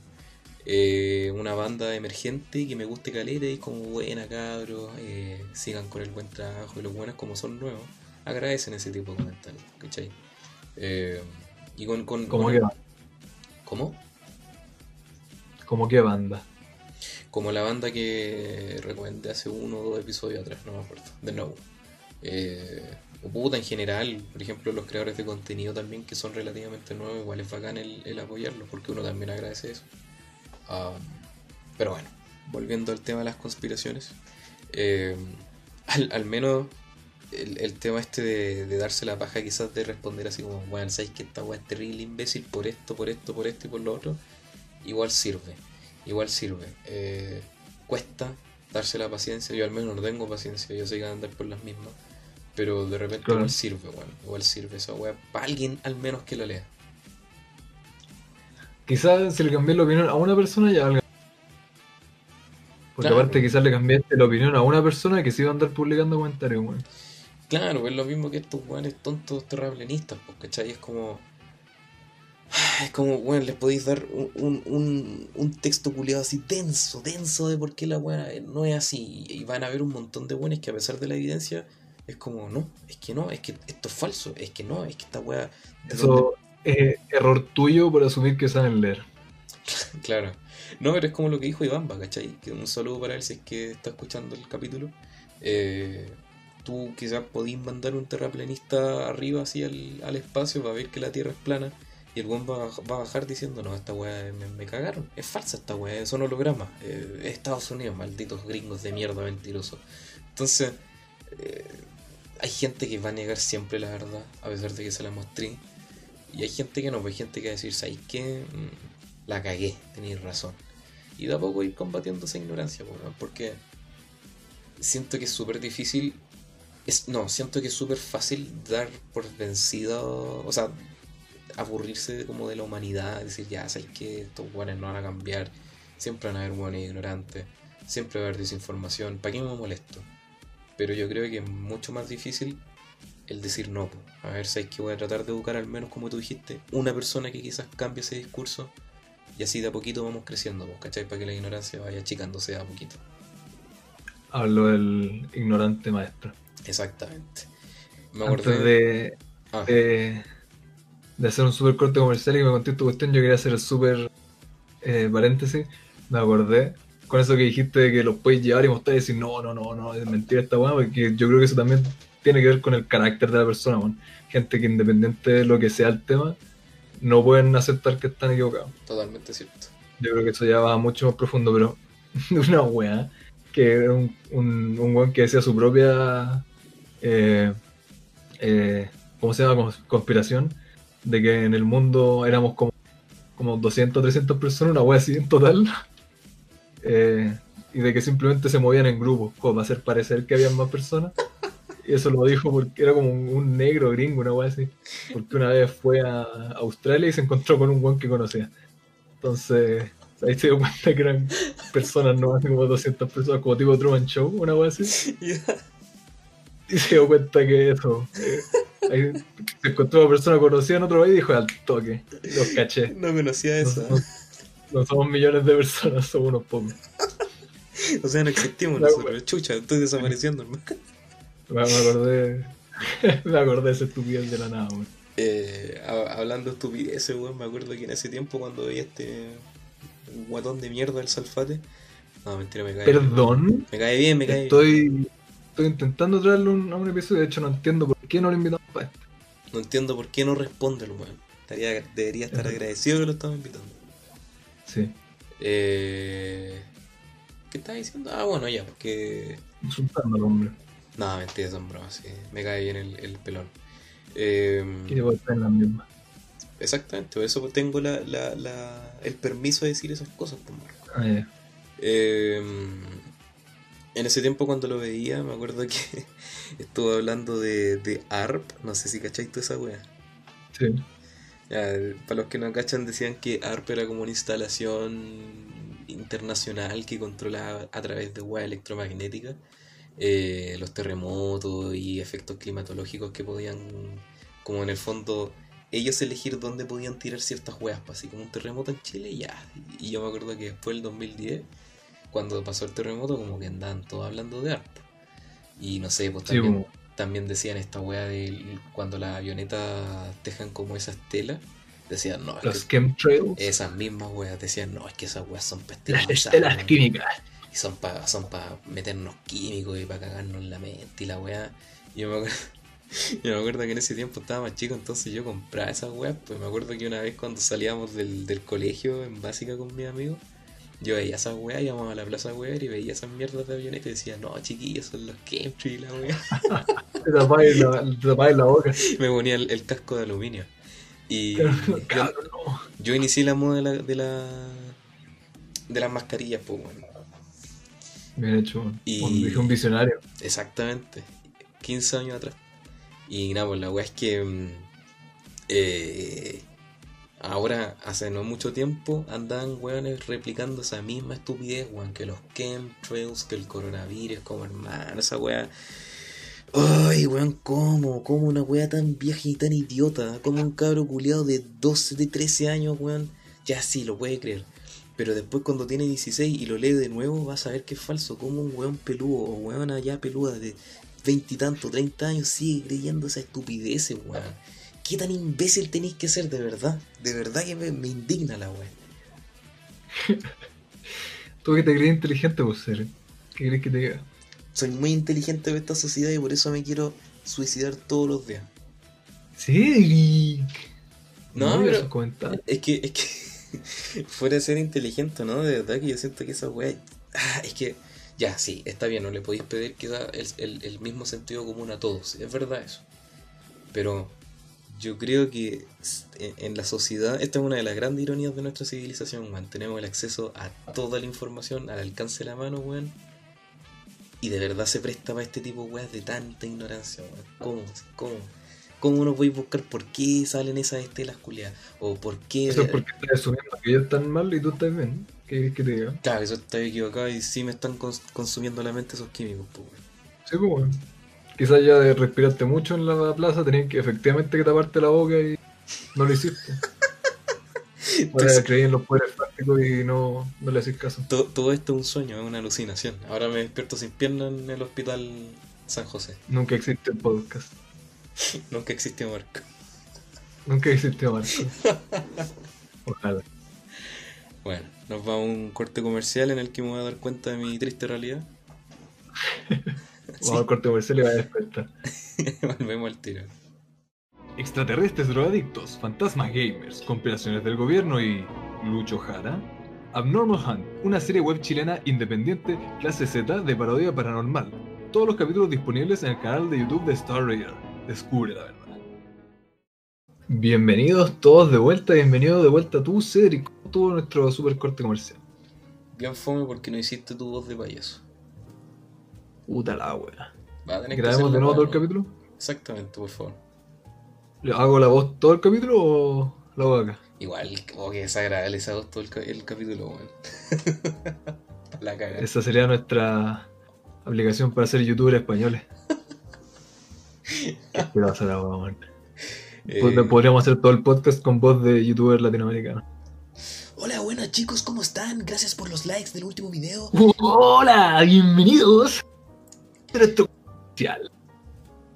B: eh, una banda emergente que me guste caleta y como buena, cabros, eh, sigan con el buen trabajo y los buenos como son nuevos, agradecen ese tipo de comentarios, ¿cachai? Eh, y con... con
A: como
B: con-
A: que banda,
B: ¿Cómo?
A: como que banda.
B: Como la banda que recomendé hace uno o dos episodios atrás, no me acuerdo. The No. Eh, o puta en general, por ejemplo, los creadores de contenido también que son relativamente nuevos, igual es bacán el, el apoyarlos, porque uno también agradece eso. Ah, pero bueno, volviendo al tema de las conspiraciones, eh, al, al menos el, el tema este de, de darse la paja quizás de responder así como, bueno, sabéis que esta weá es terrible imbécil por esto, por esto, por esto y por lo otro, igual sirve, igual sirve. Eh, cuesta darse la paciencia, yo al menos no tengo paciencia, yo sé que andar por las mismas, pero de repente
A: Claro.
B: igual sirve, bueno, igual sirve esa weá, para alguien al menos que lo lea.
A: Quizás si le cambié la opinión a una persona ya algo. Porque
B: Claro.
A: aparte quizás le cambiaste la opinión a una persona que sí iba a andar publicando comentarios, weón.
B: Claro, es lo mismo que estos weones tontos terraplenistas, pues, ¿cachai? Es como. Es como, weón, les podéis dar un, un, un, un texto culiado así denso, denso de por qué la weá no es así. Y van a haber un montón de weones que a pesar de la evidencia, es como, no, es que no, es que esto es falso, es que no, es que esta weá. ¿de dónde
A: Eso es error tuyo por asumir que saben leer.
B: Claro. No, pero es como lo que dijo Ivamba, ¿cachai? Que un saludo para él si es que está escuchando el capítulo. Eh, tú quizás podís mandar un terraplanista arriba así al, al espacio para ver que la Tierra es plana. Y el weón va, va a bajar diciendo, no, esta weá me, me cagaron. Es falsa esta weá, son hologramas. Eh, es Estados Unidos, malditos gringos de mierda mentirosos. Entonces, eh, hay gente que va a negar siempre la verdad, a pesar de que se la mostré. Y hay gente que no, pues hay gente que va a decir, ¿sabes qué? Mm, la cagué, tenéis razón. Y de a poco ir combatiendo esa ignorancia, pues, porque siento que es súper difícil. No, siento que es súper fácil dar por vencido, o sea, aburrirse como de la humanidad, decir, ya, sabes que estos buenos no van a cambiar, siempre van a haber buenos ignorantes, siempre va a haber desinformación, ¿para qué me molesto? Pero yo creo que es mucho más difícil el decir no. A ver, sabes que voy a tratar de educar al menos como tú dijiste, una persona que quizás cambie ese discurso y así de a poquito vamos creciendo, ¿cachai? Para que la ignorancia vaya achicándose de a poquito.
A: Hablo del ignorante maestro.
B: Exactamente. Me
A: Antes
B: acordé
A: de,
B: Ah,
A: de, de hacer un super corte comercial y que me conté tu cuestión, yo quería hacer el super eh, paréntesis. Me acordé con eso que dijiste de que los puedes llevar y mostrar y decir, no, no, no, no, es mentira esta weá, porque yo creo que eso también tiene que ver con el carácter de la persona. Gente que independiente de lo que sea el tema, no pueden aceptar que están equivocados.
B: totalmente cierto.
A: Yo creo que eso ya va mucho más profundo, pero una weá que era un, un, un weón que decía su propia, eh, eh, ¿cómo se llama? Cons- Conspiración, de que en el mundo éramos como, como 200, 300 personas, una weá así en total, eh, y de que simplemente se movían en grupos, como hacer parecer que habían más personas. Y eso lo dijo porque era como un, un negro gringo, una weá así. Porque una vez fue a Australia y se encontró con un weón que conocía. Entonces, ahí se dio cuenta que eran personas, no así como 200 personas, como tipo Truman Show, una wea así. Y se dio cuenta que eso. eh, ahí se encontró una persona conocida en otro país y dijo al toque. Los caché.
B: No conocía
A: No,
B: eso.
A: no- no somos millones de personas, somos unos pocos.
B: O sea, no existimos
A: La
B: nosotros. Chucha, estoy desapareciendo, hermano.
A: Me acordé. Me acordé de ese estupidez de la nada, weón.
B: Eh, ha- hablando de estupideces, weón, me acuerdo que en ese tiempo cuando veía este guatón de mierda del Salfate, No, mentira, me cae bien.
A: Perdón.
B: Me cae bien, me cae bien.
A: Estoy, estoy intentando traerle un, a un episodio. De hecho, no entiendo por qué no lo invitamos para esto.
B: No entiendo por qué no responde el weón. Debería estar agradecido que lo estamos invitando.
A: Sí.
B: Eh... ¿Qué estás diciendo? Ah, bueno, ya, porque...
A: Insultándolo, hombre.
B: No, mentira, son bromas, sí. Me cae bien el, el pelón. Eh,
A: Que puede estar en la misma.
B: exactamente, por eso tengo la, la, la- el permiso de decir esas cosas, Marco.
A: Ah, ya.
B: Eh, en ese tiempo cuando lo veía, me acuerdo que estuvo hablando de, de ARP, no sé si cacháis toda esa wea.
A: Sí.
B: Para los que no cachan, decían que ARP era como una instalación internacional que controlaba a través de weas electromagnéticas eh, los terremotos y efectos climatológicos que podían, como en el fondo, ellos elegir dónde podían tirar ciertas weas, pues, así como un terremoto en Chile, ya. Y yo me acuerdo que después del 2010, cuando pasó el terremoto, como que andaban todos hablando de ARP. Y no sé, pues también, también decían esta wea de cuando las avionetas dejan como esas telas, decían, no, es
A: Los
B: que
A: chemtrails.
B: esas mismas weas decían, no, es que esas weas son
A: Las
B: pestilosas.
A: estelas
B: weón,
A: químicas.
B: Y son para son pa meternos químicos y para cagarnos la mente y la wea. Yo me acuerdo, yo me acuerdo que en ese tiempo estaba más chico, entonces yo compraba esas weas. Pues me acuerdo que una vez cuando salíamos del, del colegio en básica con mis amigos, yo veía esas weas, íbamos a la plaza wear y veía esas mierdas de avioneta y decía, no chiquillos, son los chemtrails y la wea.
A: Te tapáis la, te la boca.
B: me ponía el, el casco de aluminio. Y yo,
A: Cabrón, no.
B: yo inicié la moda de la, de la de las mascarillas, pues bueno.
A: Bien hecho.
B: Y-
A: dije un visionario.
B: Exactamente, 15 años atrás. Y nada, pues la weá es que mm, eh, ahora, hace no mucho tiempo, andaban weones replicando esa misma estupidez, weón, que los chemtrails, que el coronavirus, como hermano, esa weá. Ay, weón, ¿cómo? ¿Cómo una weá tan vieja y tan idiota? Como un cabro culiado de 12, de 13 años, weón. Ya sí, lo puede creer. Pero después cuando tiene 16 y lo lee de nuevo, vas a ver que es falso. Como un weón peludo o weón allá peluda de 20 y tanto, 30 años sigue creyendo esa estupidez, weón. ¿Qué tan imbécil tenéis que ser de verdad? De verdad que me, me indigna la weón.
A: Tú que te crees inteligente, pues, serio. ¿Qué crees que te diga?
B: Soy muy inteligente de esta sociedad y por eso me quiero suicidar todos los días.
A: Sí,
B: No,
A: digas
B: pero-. Es que, es que fuera de ser inteligente, ¿no? De verdad que yo siento que esa weá. Ah, es que, ya, sí, está bien, no le podéis pedir el, el, el mismo sentido común a todos, es verdad eso. Pero yo creo que s- en, la sociedad, esta es una de las grandes ironías de nuestra civilización, weón. Tenemos el acceso a toda la información al alcance de la mano, weón. Y de verdad se presta para este tipo weas de tanta ignorancia, weón. ¿Cómo? ¿Cómo? ¿Cómo uno puede buscar por qué salen esas estelas culiadas? O por qué.
A: Eso es porque estás asumiendo que ellos están mal y tú estás bien. ¿Qué quieres que te diga?
B: Claro, eso está equivocado y sí me están cons- consumiendo la mente esos químicos, pues, weón.
A: Sí, pues, bueno. Quizás ya de respirarte mucho en la plaza tenías que efectivamente que taparte la boca y no lo hiciste. Ahora creí en los poderes fácticos y no, no le haces caso.
B: to- todo esto es un sueño, es una alucinación. Ahora me despierto sin pierna en el hospital San José.
A: Nunca existe el podcast.
B: Nunca existió Marco.
A: Nunca existe Marco. Ojalá.
B: Bueno, nos vamos a un corte comercial en el que me voy a dar cuenta de mi triste realidad.
A: Vamos al corte comercial y va a despertar.
B: Volvemos al tiro.
A: Extraterrestres drogadictos, fantasmas gamers, compilaciones del gobierno y. Lucho Jara. Abnormal Hunt, una serie web chilena independiente, clase Z de parodia paranormal. Todos los capítulos disponibles en el canal de YouTube de Star Raider. Descubre la verdad. Bienvenidos todos de vuelta, bienvenido de vuelta tú, Cedric, con todo nuestro super corte comercial.
B: Bien fome porque no hiciste tu voz de payaso.
A: Puta la wea.
B: Va a tener
A: ¿Grabemos de nuevo todo el capítulo?
B: Exactamente, por favor.
A: ¿Le ¿Hago la voz todo el capítulo o la hago acá?
B: Igual, oh, que desagradable esa voz todo el, ca- el capítulo, weón. la caga.
A: Esa sería nuestra aplicación para ser youtubers españoles. ¿Qué va a hacer ahora, man?
B: Eh,
A: Pod- Podríamos hacer todo el podcast con voz de youtuber latinoamericano.
B: Hola, buenas chicos, ¿cómo están? Gracias por los likes del último video.
A: Hola, bienvenidos a nuestro comercial.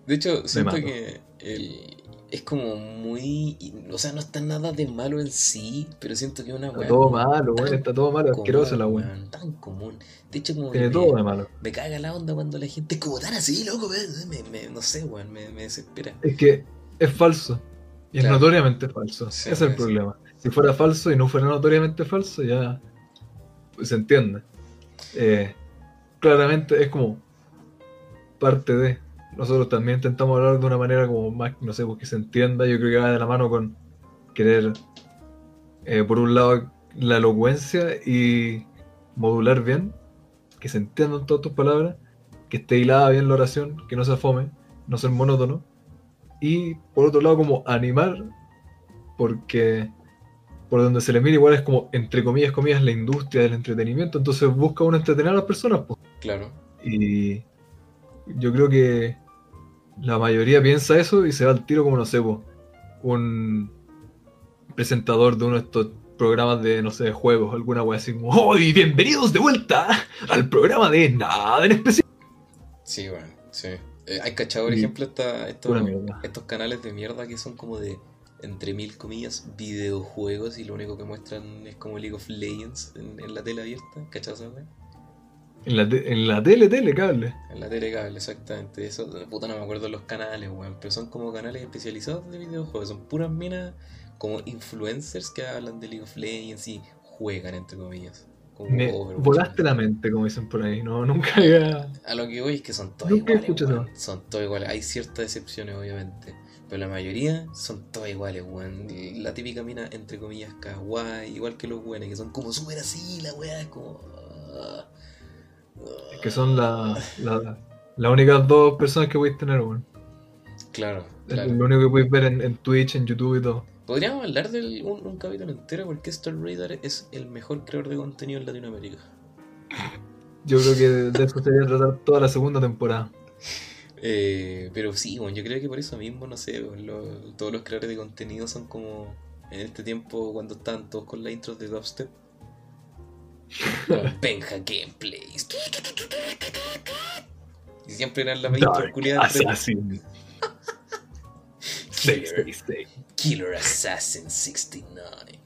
B: De hecho, siento que el, es como muy. O sea, no está nada de malo en sí, pero siento que una
A: Está
B: weá.
A: todo malo, weón, está todo malo,
B: común,
A: asqueroso la weón,
B: Tan común. De hecho, como
A: Tiene todo
B: me,
A: de malo.
B: me caga la onda cuando la gente es como tan así, loco, me, me- no sé, weón, me, me desespera.
A: Es que es falso. Y es notoriamente falso.
B: Sí,
A: Ese es el
B: sí.
A: problema. Si fuera falso y no fuera notoriamente falso, ya pues, se entiende. Eh, claramente es como parte de. Nosotros también intentamos hablar de una manera como más, no sé, pues que se entienda. Yo creo que va de la mano con querer, eh, por un lado, la elocuencia y modular bien, que se entiendan todas tus palabras, que esté hilada bien la oración, que no se afome, no ser monótono. Y por otro lado, como animar, porque por donde se le mira igual es como, entre comillas, comillas, la industria del entretenimiento. Entonces busca uno entretener a las personas. pues.
B: Claro.
A: Y yo creo que la mayoría piensa eso y se va al tiro como, no sé, po, un presentador de uno de estos programas de, no sé, de juegos, alguna wea así como, ¡Oh, y bienvenidos de vuelta al programa de nada en especial!
B: Sí, bueno, sí. Eh, hay cachado, por ejemplo, esta, estos, estos canales de mierda que son como de, entre mil comillas, videojuegos y lo único que muestran es como League of Legends en, en la tele abierta, ¿cachado esa?
A: En la, te- en la tele, tele, cable.
B: En la tele cable, exactamente. Eso, puta, no me acuerdo los canales, weón. Pero son como canales especializados de videojuegos. Son puras minas como influencers que hablan de League of Legends y juegan, entre comillas. Como
A: Me
B: Overwatch.
A: volaste la mente, como dicen por ahí. No, nunca había...
B: A lo que voy es que son todos
A: Nunca
B: iguales, weón. Son todos iguales. Hay ciertas excepciones, obviamente. Pero la mayoría son todos iguales, weón. La típica mina, entre comillas, kawaii. Igual que los weones, que son como súper así, la weá es como...
A: Es que son las la, las únicas dos personas que podéis tener, weón.
B: Claro,
A: Es. Lo único que podéis ver en, en Twitch, en YouTube y todo.
B: Podríamos hablar de un, un capítulo entero porque Star Radar es el mejor creador de contenido en Latinoamérica.
A: Yo creo que de eso sería tratar toda la segunda temporada.
B: Eh, pero sí, bueno, yo creo que por eso mismo, no sé, lo- todos los creadores de contenido son como en este tiempo cuando estaban todos con la intro de dubstep. Benja Gameplays. Y siempre eran la intro
A: Dark
B: culiada de
A: Assassin. 666.
B: Killer Assassin 69.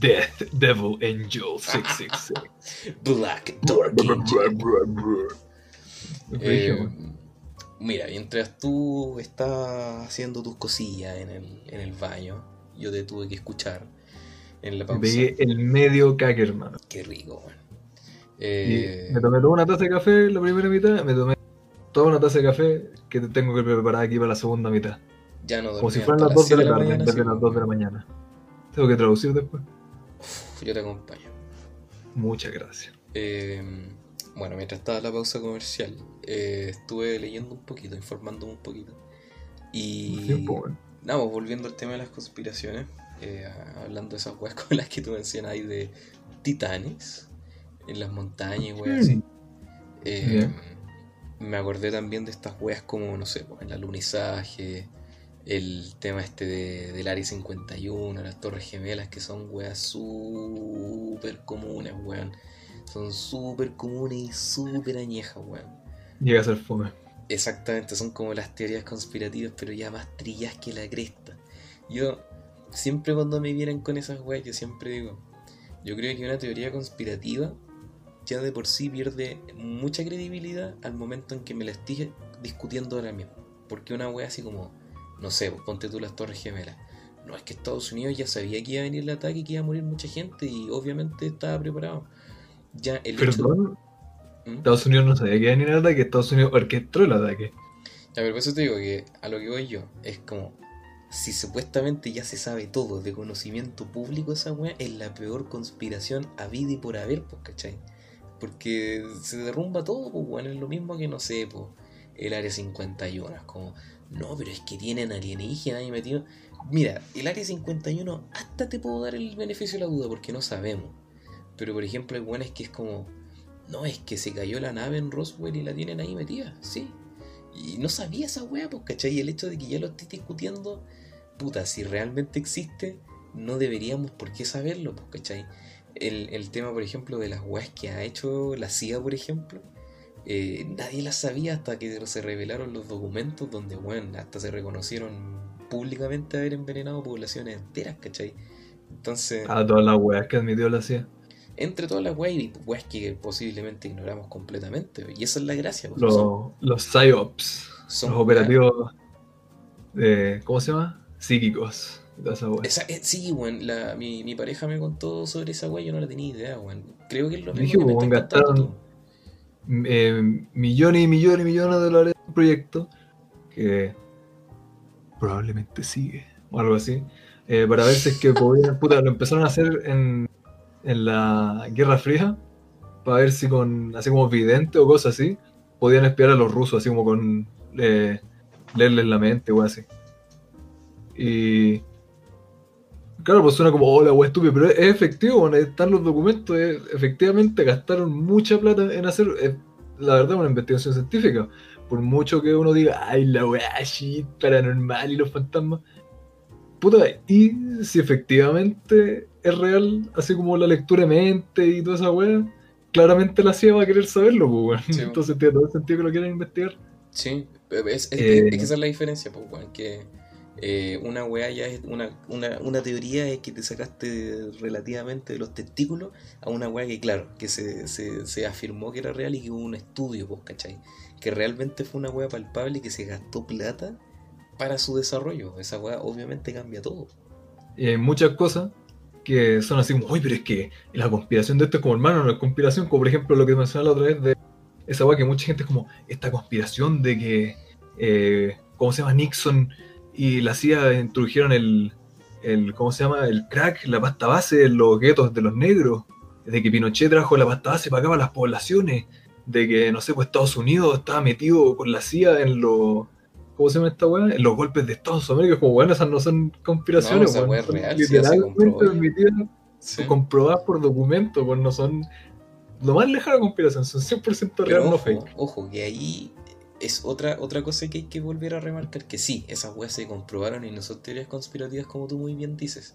A: Death Devil Angel 666.
B: Black Dark Angel. Eh, mira, mientras tú estás haciendo tus cosillas en el, en el baño, yo te tuve que escuchar en la pausa.
A: pegué el medio caque, hermano.
B: Qué rico, Eh,
A: me tomé toda una taza de café la primera mitad, me tomé toda una taza de café que te tengo que preparar aquí para la segunda mitad.
B: ya no
A: Como si fueran las 2 de la tarde
B: mañana, sí,
A: las 2 de la mañana. Tengo que traducir después.
B: Uf, Yo te acompaño.
A: Muchas gracias.
B: Eh, bueno, mientras estaba la pausa comercial, eh, estuve leyendo un poquito, informándome un poquito. Y.
A: Tiempo.
B: Nada, pues, volviendo al tema de las conspiraciones, eh, hablando de esas weas con las que tú mencionas ahí de titanes en las montañas, weas así. Eh,
A: Bien.
B: me acordé también de estas weas como, no sé, pues, el alunizaje, el tema este de, del Área 51, las Torres Gemelas, que son weas súper comunes, weón. Son súper comunes y súper añejas, weón.
A: Llega a ser fome.
B: Exactamente, son como las teorías conspirativas, pero ya más trillas que la cresta. Yo, siempre cuando me vienen con esas weas, yo siempre digo, yo creo que una teoría conspirativa ya de por sí pierde mucha credibilidad al momento en que me la esté discutiendo ahora mismo. Porque una wea así como, no sé, pues, ponte tú las Torres Gemelas. No es que Estados Unidos ya sabía que iba a venir el ataque y que iba a morir mucha gente y obviamente estaba preparado. Ya el hecho-
A: Perdón,
B: ¿Mm?
A: Estados Unidos no sabía que iba a venir el ataque, Estados Unidos orquestó el ataque.
B: Ya, pero por eso te digo que a lo que voy yo es como si supuestamente ya se sabe todo de conocimiento público esa weá, es la peor conspiración habida y por haber, pues, ¿cachai? Porque se derrumba todo, pues, weón, es lo mismo que no sé, pues, el área 51, es como, no, pero es que tienen alienígenas ahí metido. Mira, el área 51 hasta te puedo dar el beneficio de la duda porque no sabemos. Pero por ejemplo, hay weones que es como, no, es que se cayó la nave en Roswell y la tienen ahí metida, sí. Y no sabía esa wea, pues, ¿cachai? Y el hecho de que ya lo estés discutiendo, puta, si realmente existe, no deberíamos por qué saberlo, pues, ¿cachai? El, el tema, por ejemplo, de las weas que ha hecho la CIA, por ejemplo, eh, nadie las sabía hasta que se revelaron los documentos donde, bueno, hasta se reconocieron públicamente haber envenenado poblaciones enteras, ¿cachai? Entonces,
A: A todas las weas que admitió la CIA.
B: entre todas las weas y weas que posiblemente ignoramos completamente. Y esa es la gracia. pues,
A: Los,
B: son-
A: los PSYOPs,
B: son
A: los operativos, de, ¿cómo se llama? Psíquicos. esa
B: eh, sí, weón, la- mi, mi pareja me contó sobre esa wea, yo no la tenía idea, weón. Creo que es lo
A: Dije,
B: mismo que me
A: gastaron-
B: tú.
A: eh, millones y millones y millones de dólares en un proyecto que probablemente sigue o algo así eh, para ver si es que podían, puta, lo empezaron a hacer en, en la Guerra Fría para ver si con así como vidente o cosas así podían espiar a los rusos así como con eh, leerles la mente o así y Claro, pues suena como, hola, wea estúpido, pero es, efectivo, bueno, están los documentos, es- efectivamente gastaron mucha plata en hacer, eh, la verdad, una investigación científica. Por mucho que uno diga, ay, la wea, shit, paranormal y los fantasmas. Puta, y si efectivamente es real, así como la lectura de mente y toda esa wea, claramente la CIA va a querer saberlo, pues.
B: Sí,
A: Entonces tiene todo el sentido que lo quieran investigar.
B: Sí, es, es-
A: Eh,
B: es que esa es la diferencia, pues, weón, que eh, una weá ya es una, una, una teoría es que te sacaste relativamente de los testículos a una weá que, claro, que se, se, se afirmó que era real y que hubo un estudio, pues, ¿cachai? Que realmente fue una weá palpable y que se gastó plata para su desarrollo. Esa weá obviamente cambia todo.
A: Hay muchas cosas que son así como, uy, pero es que la conspiración de esto es como hermano, no es conspiración, como por ejemplo lo que mencionaba la otra vez de esa weá que mucha gente es como, esta conspiración de que, eh, ¿cómo se llama? Nixon y la CIA introdujeron el, el, ¿cómo se llama? El crack, la pasta base en los guetos de los negros, de que Pinochet trajo la pasta base para acá para las poblaciones, de que, no sé, pues Estados Unidos estaba metido con la CIA en los... ¿Cómo se llama esta weá? En los golpes de Estados Unidos, como bueno, esas no son conspiraciones,
B: No, weá
A: son
B: real,
A: literalmente
B: Sí.
A: comprobadas por documentos, pues no son lo más lejano de conspiración, son 100% real,
B: Pero
A: no
B: ojo,
A: fake.
B: ojo, que ahí es otra, otra cosa que hay que volver a remarcar, que sí, esas weas se comprobaron y no son teorías conspirativas como tú muy bien dices.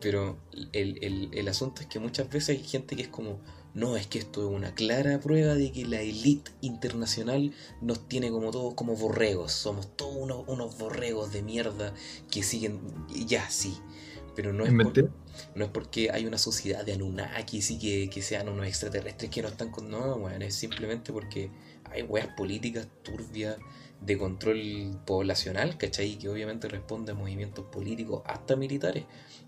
B: Pero el, el- el asunto es que muchas veces hay gente que es como, no, es que esto es una clara prueba de que la élite internacional nos tiene como todos como borregos, somos todos unos, unos borregos de mierda que siguen, ya, sí. Pero no es, no es porque hay una sociedad de Anunnakis y que, que sean unos extraterrestres que no están con. No, weón, es simplemente porque hay weas políticas turbias de control poblacional, ¿cachai? Que obviamente responde a movimientos políticos, hasta militares.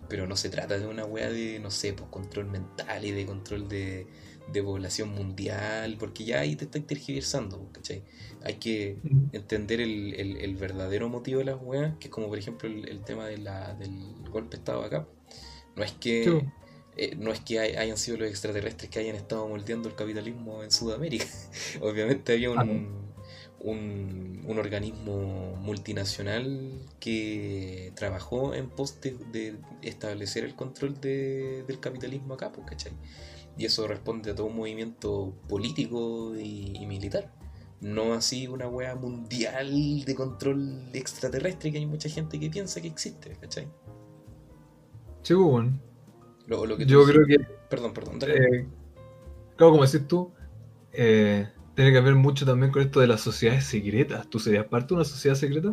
B: Pero no se trata de una wea de, no sé, pues control mental y de control de, de población mundial, porque ya ahí te está tergiversando, ¿cachai? Hay que entender el, el- el verdadero motivo de las weas, que es como por ejemplo el, el tema de la, del golpe de estado acá. No es que
A: Sí, bo.
B: Eh, no es que hay- hayan sido los extraterrestres que hayan estado moldeando el capitalismo en Sudamérica. Obviamente había un, un, un organismo multinacional que trabajó en pos de, de establecer el control de- del capitalismo acá, pues, ¿cachai? Y eso responde a todo un movimiento político y, y militar. No así una wea mundial de control extraterrestre que hay mucha gente que piensa que existe, ¿cachai?
A: Sí, pues, bueno.
B: Lo, lo que tú
A: Yo creo que
B: Perdón, perdón.
A: Eh, claro, como decís tú, eh, tiene que ver mucho también con esto de las sociedades secretas. ¿Tú serías parte de una sociedad secreta?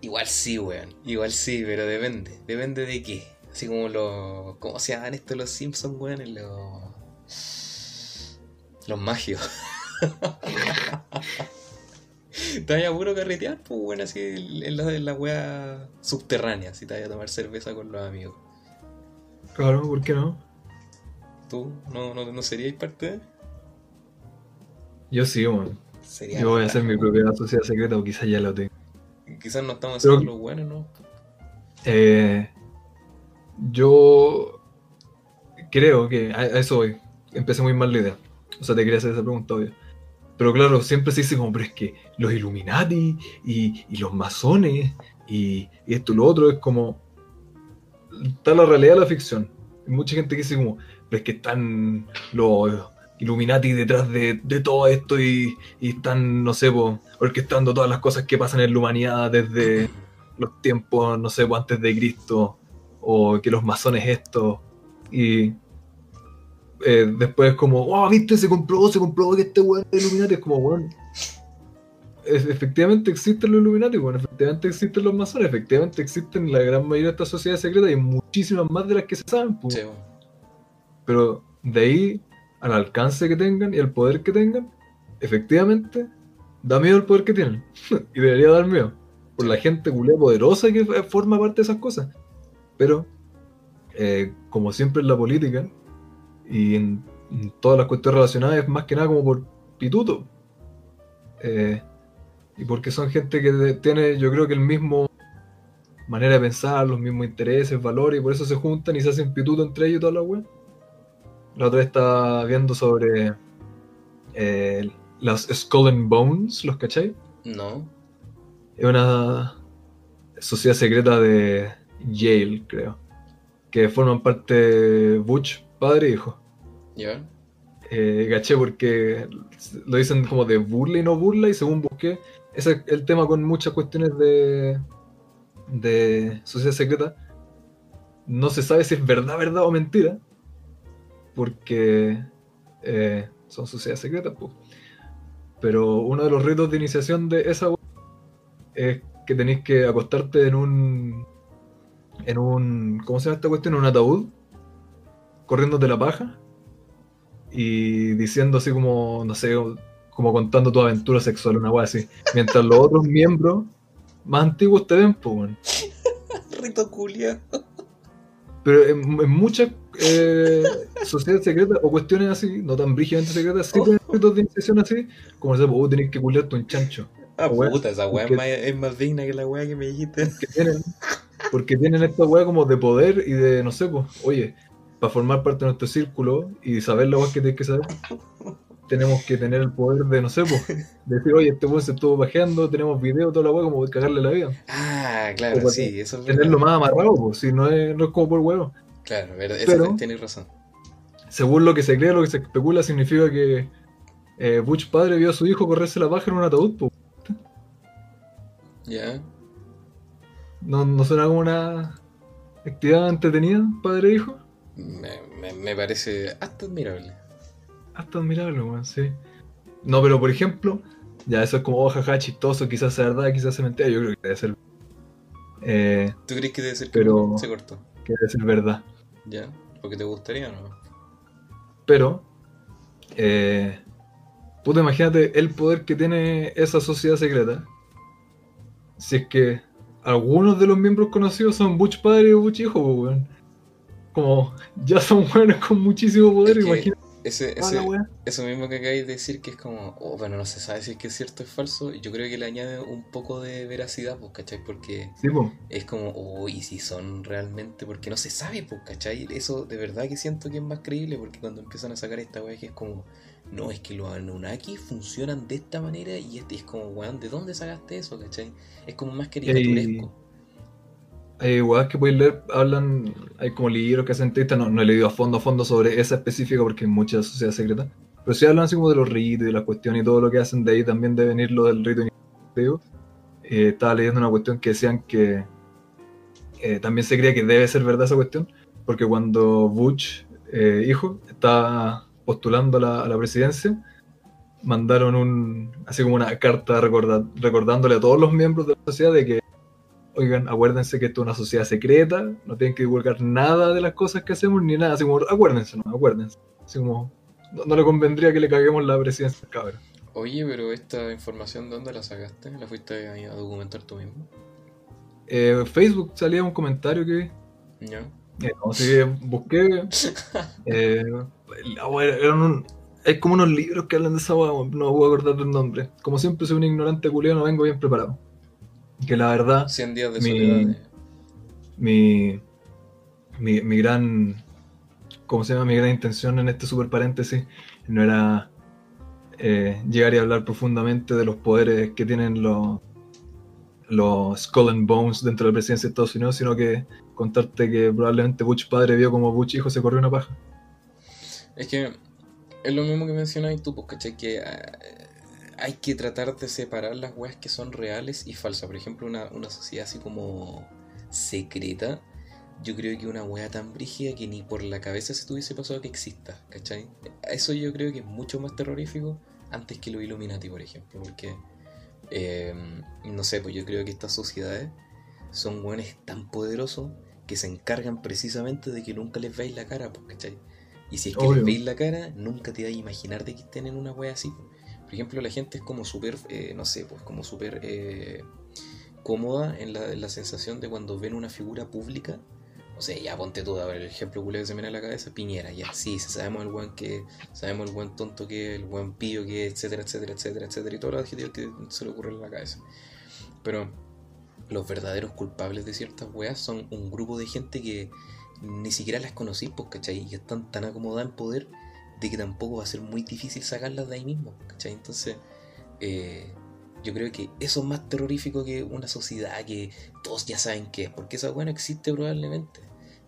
B: Igual sí, weón. Igual sí, pero depende. Depende de qué. Así como los. ¿Cómo se llaman estos los Simpsons, weón? En Los. Los magios. te vayas a puro carretear, pues, weón, así en la, en la wea subterránea. Si te vayas a tomar cerveza con los amigos.
A: Claro, ¿por qué no?
B: ¿Tú no, no, no seríais parte de?
A: Yo sí, bueno.
B: Sería.
A: Yo voy a hacer mi propia sociedad secreta o quizás ya la tengo.
B: Quizás no estamos
A: Pero-
B: haciendo los buenos, ¿no?
A: Eh, yo creo que a eso voy. Empecé muy mal la idea. O sea, te quería hacer esa pregunta, obvio. Pero claro, siempre se dice como, pero es que los Illuminati y, los masones y, esto y lo otro es como... Está la realidad de la ficción. Hay mucha gente que dice como, pero es que están los Illuminati detrás de, todo esto y, están, no sé, po, orquestando todas las cosas que pasan en la humanidad desde los tiempos, no sé, antes de Cristo, o que los masones esto, y eh, después como, wow, viste, se comprobó, se comprobó que este weón es Illuminati, es como, weón, es- efectivamente existen los Illuminati, bueno, efectivamente existen los masones, efectivamente existen la gran mayoría de estas sociedades secretas y muchísimas más de las que se saben, pues.
B: Sí.
A: Pero de ahí al alcance que tengan y el poder que tengan, efectivamente, da miedo el poder que tienen. y debería dar miedo. Por la gente culé poderosa que forma parte de esas cosas. Pero, eh, como siempre en la política y en, todas las cuestiones relacionadas, es más que nada como por pituto. Eh, y porque son gente que tiene, yo creo que el mismo manera de pensar, los mismos intereses, valores, y por eso se juntan y se hacen pituto entre ellos y toda la web. La otra vez estaba viendo sobre eh, las Skull and Bones, ¿los cachai?
B: No.
A: Es una sociedad secreta de Yale, creo. Que forman parte Butch, padre e hijo.
B: ¿Ya?
A: Eh, porque lo dicen como de burla y no burla, y según busqué, ese es el tema con muchas cuestiones de, de sociedad secreta. No se sabe si es verdad, verdad o mentira, porque eh, son sociedades secretas. Pero uno de los ritos de iniciación de esa es que tenéis que acostarte en un. en un. ¿Cómo se llama esta cuestión? En un ataúd, corriéndote la paja y diciendo así como, no sé, como contando tu aventura sexual, una wea así. Mientras los otros miembros más antiguos te ven, pues,
B: Rito culia.
A: Pero en, muchas eh, sociedades secretas o cuestiones así, no tan brígidamente secretas, sí tienen ritos de iniciación así, como se vos tenés que culiarte un chancho.
B: Ah, puta, esa weá es más, es más, digna que la weá que me dijiste.
A: Porque tienen, porque tienen esta weá como de poder y de, no sé, pues, oye, para formar parte de nuestro círculo y saber weá que tienes que saber, tenemos que tener el poder de, no sé, pues, decir, oye, este weón se estuvo bajeando, tenemos video, toda la weá, como de cagarle la vida.
B: Ah, claro, sí, eso es
A: Tenerlo más amarrado, pues, si no es, no es como por huevo.
B: Claro, eso tienes razón.
A: Según lo que se cree, lo que se especula, significa que eh, Butch padre vio a su hijo correrse la paja en un ataúd, pues.
B: Ya.
A: ¿No, ¿No suena como una actividad entretenida, padre e hijo?
B: Me, me parece hasta admirable
A: hasta admirable, weón, sí. No, pero por ejemplo, ya eso es como, oh, jaja, chistoso, quizás sea verdad, quizás sea mentira, yo creo que debe ser.
B: Eh, ¿Tú crees que debe ser
A: pero,
B: que se cortó?
A: Que debe ser verdad.
B: Ya, porque te gustaría, ¿no?
A: Pero, eh, puta, imagínate el poder que tiene esa sociedad secreta. Si es que algunos de los miembros conocidos son Butch padre o Butch hijo, weón. Como ya son buenos con muchísimo poder, imagínate
B: ese, eso mismo que acabáis de decir, que es como, oh, bueno, no se sabe si es que es cierto o es falso, yo creo que le añade un poco de veracidad, pues, ¿cachai? Porque es como, oh, y si son realmente, porque no se sabe, pues, ¿cachai? Eso de verdad que siento que es más creíble, porque cuando empiezan a sacar esta weá que es como, no, es que los Anunnaki funcionan de esta manera y este es como, weón, ¿de dónde sacaste eso, ¿cachai? Es como más caricaturesco
A: hay igual que puedes leer, hablan, hay como libros que hacen entrevistas, no, no he leído a fondo a fondo sobre esa específica porque hay muchas sociedades secretas, pero sí hablan así como de los ritos y las cuestiones y todo lo que hacen de ahí también de venir lo del rito iniciativo. Eh, estaba leyendo una cuestión que decían que eh, también se creía que debe ser verdad esa cuestión, porque cuando Butch, eh, hijo, estaba postulando a la, presidencia, mandaron un así como una carta recordándole a todos los miembros de la sociedad de que oigan, acuérdense que esto es una sociedad secreta, no tienen que divulgar nada de las cosas que hacemos ni nada, así como, acuérdense, no, acuérdense. Así como, no, le convendría que le caguemos la presidencia cabrón.
B: Oye, pero esta información, ¿de dónde la sacaste? ¿La fuiste a, documentar tú mismo?
A: Eh, Facebook salía un comentario que
B: Ya.
A: Eh, así que busqué. eh, eran hay como unos libros que hablan de esa no me voy a acordar del nombre. Como siempre soy un ignorante culiado, no vengo bien preparado que la verdad...
B: 100 días de mi, soledad.
A: Mi, mi, gran... ¿Cómo se llama? Mi gran intención en este super paréntesis no era eh, llegar y hablar profundamente de los poderes que tienen los, los Skull and Bones dentro de la presidencia de Estados Unidos, sino que contarte que probablemente Butch padre vio como Butch hijo se corrió una paja.
B: Es que es lo mismo que mencionáis tú, pues, ¿cachai? Que eh, hay que tratar de separar las weas que son reales y falsas. Por ejemplo, una, sociedad así como secreta, yo creo que una wea tan brígida que ni por la cabeza se tuviese pasado que exista, ¿cachai? Eso yo creo que es mucho más terrorífico antes que los Illuminati, por ejemplo, porque, em, no sé, pues yo creo que estas sociedades son weones tan poderosos que se encargan precisamente de que nunca les veáis la cara, pues, ¿cachai? Y si es que les veis la cara, nunca te vas a imaginar de que estén en una wea así. Por ejemplo, la gente es como súper, eh, no sé, pues como súper eh, cómoda en la, en la, sensación de cuando ven una figura pública. O sea, ya ponte ver, el ejemplo culé que se me viene a la cabeza, Piñera, ya, sí, sabemos el buen que, sabemos el buen tonto que el buen pillo que etcétera, etcétera, etcétera, etcétera, y todos los adjetivos que se le ocurren en la cabeza. Pero los verdaderos culpables de ciertas weas son un grupo de gente que ni siquiera las conocí, pues, ¿cachai? Y están tan acomodadas en poder de que tampoco va a ser muy difícil sacarlas de ahí mismo, ¿cachai? Entonces, eh, yo creo que eso es más terrorífico que una sociedad que todos ya saben qué es, porque esa no existe probablemente,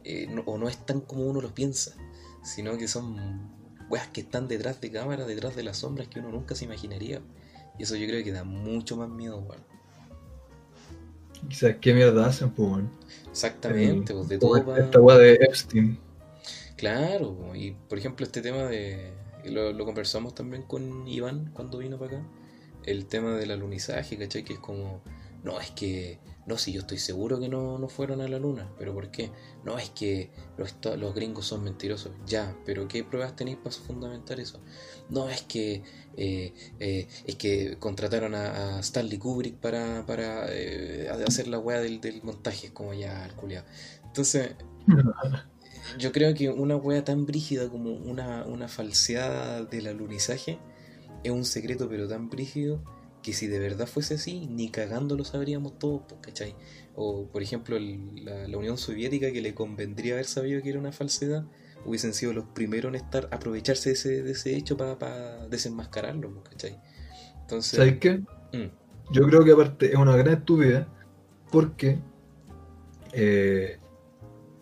B: eh, o no es tan como uno lo piensa, sino que son weas que están detrás de cámara, detrás de las sombras que uno nunca se imaginaría. Y eso yo creo que da mucho más miedo, weón.
A: Quizás qué mierda hacen, pues,
B: Exactamente, pues de todo.
A: Esta weá de Epstein.
B: Claro, y por ejemplo este tema de, lo, conversamos también con Iván cuando vino para acá, el tema del alunizaje, ¿cachai? Que es como, no, es que, no, si yo estoy seguro que no, no fueron a la luna, pero ¿por qué? No, es que los, los gringos son mentirosos, ya, pero ¿qué pruebas tenéis para fundamentar eso? No, es que, eh, eh, es que contrataron a, Stanley Kubrick para, para eh, hacer la weá del, del montaje, es como ya, el culiado. Entonces... yo creo que una wea tan brígida como una, una falseada del alunizaje es un secreto pero tan brígido que si de verdad fuese así, ni cagando lo sabríamos todos, ¿cachai? O por ejemplo la, la, Unión Soviética que le convendría haber sabido que era una falsedad, hubiesen sido los primeros en estar, aprovecharse de ese, de ese hecho para desenmascararlo, ¿cachai?
A: Entonces... ¿Sabes qué? Mm. Yo creo que aparte es una gran estupidez porque eh,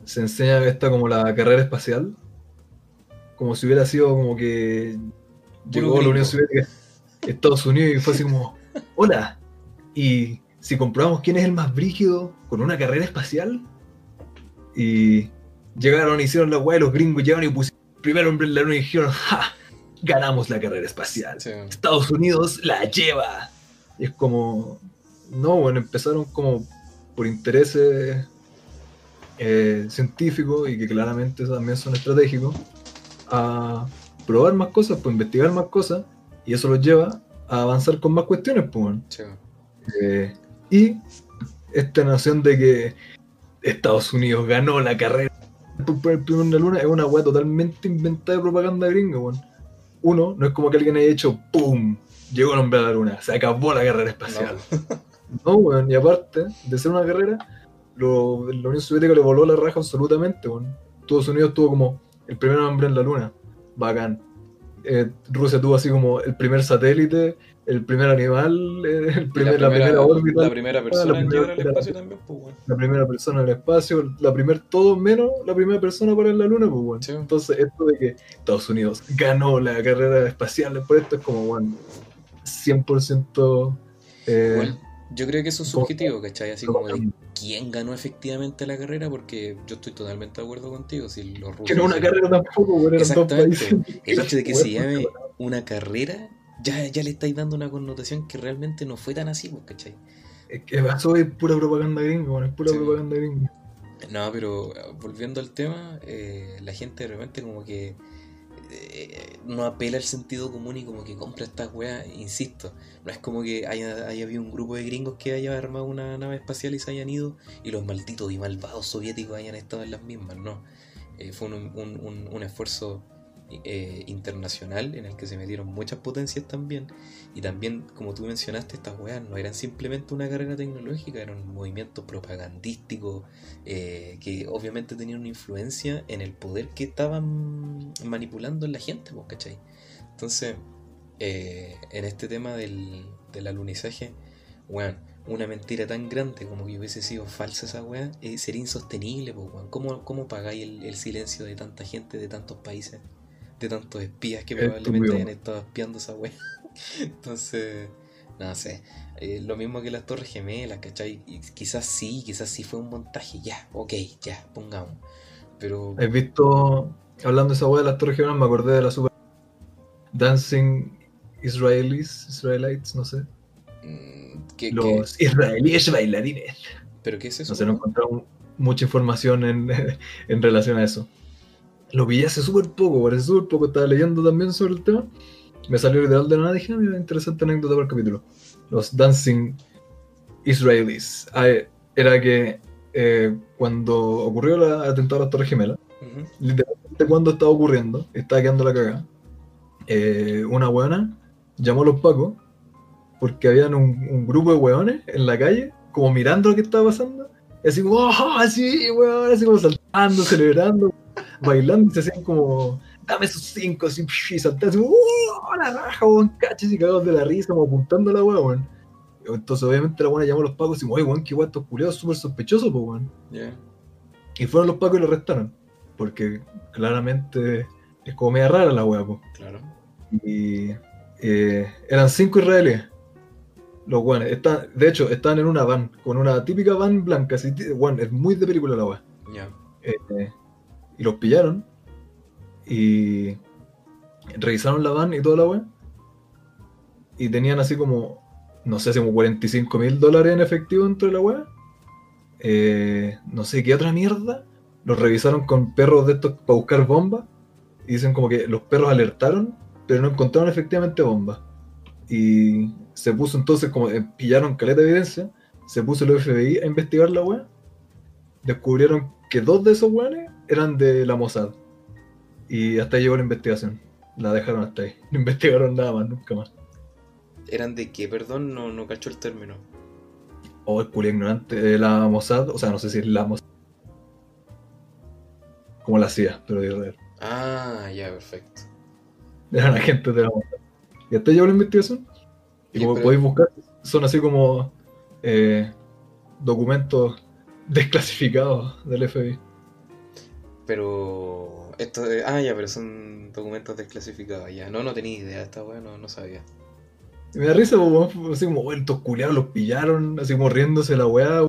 A: se enseña esta como la carrera espacial, como si hubiera sido como que llegó la Unión Soviética, Estados Unidos y fue así como, hola, y si comprobamos quién es el más brígido con una carrera espacial, y llegaron, hicieron la weá, los gringos llegaron y pusieron el primer hombre en la luna y dijeron, ¡ja! Ganamos la carrera espacial. Estados Unidos la lleva. Y es como, no, bueno, empezaron como por intereses eh, científicos y que claramente también son estratégicos, a probar más cosas, pues investigar más cosas, y eso los lleva a avanzar con más cuestiones, pues. Eh, y esta noción de que Estados Unidos ganó la carrera por el primero en la luna es una weá totalmente inventada de propaganda gringa, Uno, no es como que alguien haya hecho ¡pum! Llegó el hombre a la luna, se acabó la carrera espacial. No, weón, y aparte de ser una carrera, lo, la Unión Soviética le voló la raja absolutamente. Bueno. Estados Unidos tuvo como el primer hombre en la luna. Bacán. Eh, Rusia tuvo así como el primer satélite, el primer animal, eh, el primer, la, primera, órbita.
B: La primera persona en llegar al espacio también, pues, bueno.
A: La primera persona en el espacio, la primer, todo menos la primera persona para en la luna, pues, bueno. Entonces, esto de que Estados Unidos ganó la carrera espacial por esto es como, bueno, 100% eh,
B: yo creo que eso es subjetivo, ¿cachai? Así como de quién ganó efectivamente la carrera, porque yo estoy totalmente de acuerdo contigo. Si los
A: rusos. Que no una carrera tampoco, bueno,
B: Exactamente. El hecho de que se llame una carrera, ya, ya le estáis dando una connotación que realmente no fue tan así, pues, ¿cachai?
A: Es que eso es pura propaganda gringa, bueno, es pura propaganda gringa.
B: No, pero volviendo al tema, eh, la gente de repente como que eh, no apela al sentido común y como que compra estas weas, insisto, no es como que haya, habido un grupo de gringos que haya armado una nave espacial y se hayan ido y los malditos y malvados soviéticos hayan estado en las mismas, no. Eh, fue un, un, un esfuerzo eh, internacional en el que se metieron muchas potencias también. Y también, como tú mencionaste, estas weas no eran simplemente una carrera tecnológica, eran un movimiento propagandístico eh, que obviamente tenían una influencia en el poder que estaban manipulando en la gente, ¿cachai? Entonces, eh, en este tema del, del alunizaje, weón, una mentira tan grande como que hubiese sido falsa esa weá, sería insostenible, pues, ¿Cómo, ¿Cómo pagáis el, silencio de tanta gente de tantos países? De tantos espías que probablemente hayan estado espiando esa wea. Entonces, no sé. Eh, lo mismo que las Torres Gemelas, ¿cachai? Y quizás sí, quizás sí fue un montaje, ya, ok, ya, pongamos. Pero.
A: He visto, hablando de esa wea de las Torres Gemelas, me acordé de la super. Dancing Israelis, Israelites, no sé. Mm, Los israelíes bailarines.
B: ¿Pero qué es eso?
A: No sé, no encontrado mucha información en, en relación a eso. Lo vi hace súper poco, parece súper poco. Estaba leyendo también sobre el tema. Me salió literal de la nada y dije, ah, mira, interesante anécdota para el capítulo. Los Dancing Israelis. Ah, eh, era que eh, cuando ocurrió el atentado a la Torre Gemela,
B: Ujú.
A: literalmente cuando estaba ocurriendo, estaba quedando la cagada. eh, una weona llamó a los pacos porque habían un, un grupo de weones en la calle, como mirando lo que estaba pasando, y así como, ¡oh, sí, weón! Así como saltando, celebrando, bailando, y se hacían como, dame esos cinco, así, y saltaban así, ¡oh, la raja, weón! Cachis y cagados de la risa, como apuntando a la weón, weón. Entonces, obviamente, la weona llamó a los pacos y dijo, oye, weón, qué weón, estos culiados súper sospechosos, pues, weón. Y fueron los pacos y lo arrestaron. Porque claramente es como media rara la wea, po.
B: Claro.
A: Y eh, eran cinco israelíes. Los weones. Están, de hecho, estaban en una van, con una típica van blanca. Así, es muy de película la wea.
B: Ya.
A: Eh, y los pillaron. Y revisaron la van y toda la wea. Y tenían así como, no sé, como 45 mil dólares en efectivo dentro de la wea. Eh, no sé qué otra mierda. Los revisaron con perros de estos para buscar bombas. Y dicen como que los perros alertaron, pero no encontraron efectivamente bombas. Y se puso entonces como eh, pillaron caleta de evidencia. Se puso el FBI a investigar la wea. Descubrieron que dos de esos weones eran de la Mossad. Y hasta ahí llegó la investigación. La dejaron hasta ahí. No investigaron nada más, nunca más.
B: ¿Eran de qué? Perdón, no, no cacho el término.
A: Oh, el culo ignorante de la Mossad. O sea, no sé si es la Mossad. Como la CIA, pero de Israel.
B: Ah, ya, perfecto.
A: Eran agentes de la Mossad. Y hasta ahí llegó la investigación. Y como
B: pero-
A: podéis buscar, son así como eh, documentos desclasificados del FBI.
B: Pero. Esto de- Ah, ya, pero son documentos desclasificados. Ya, no, no tenía idea de esta weá, no, no sabía.
A: Me da risa, weón, así como, "Oh, estos culiados los pillaron, así como riéndose la weá,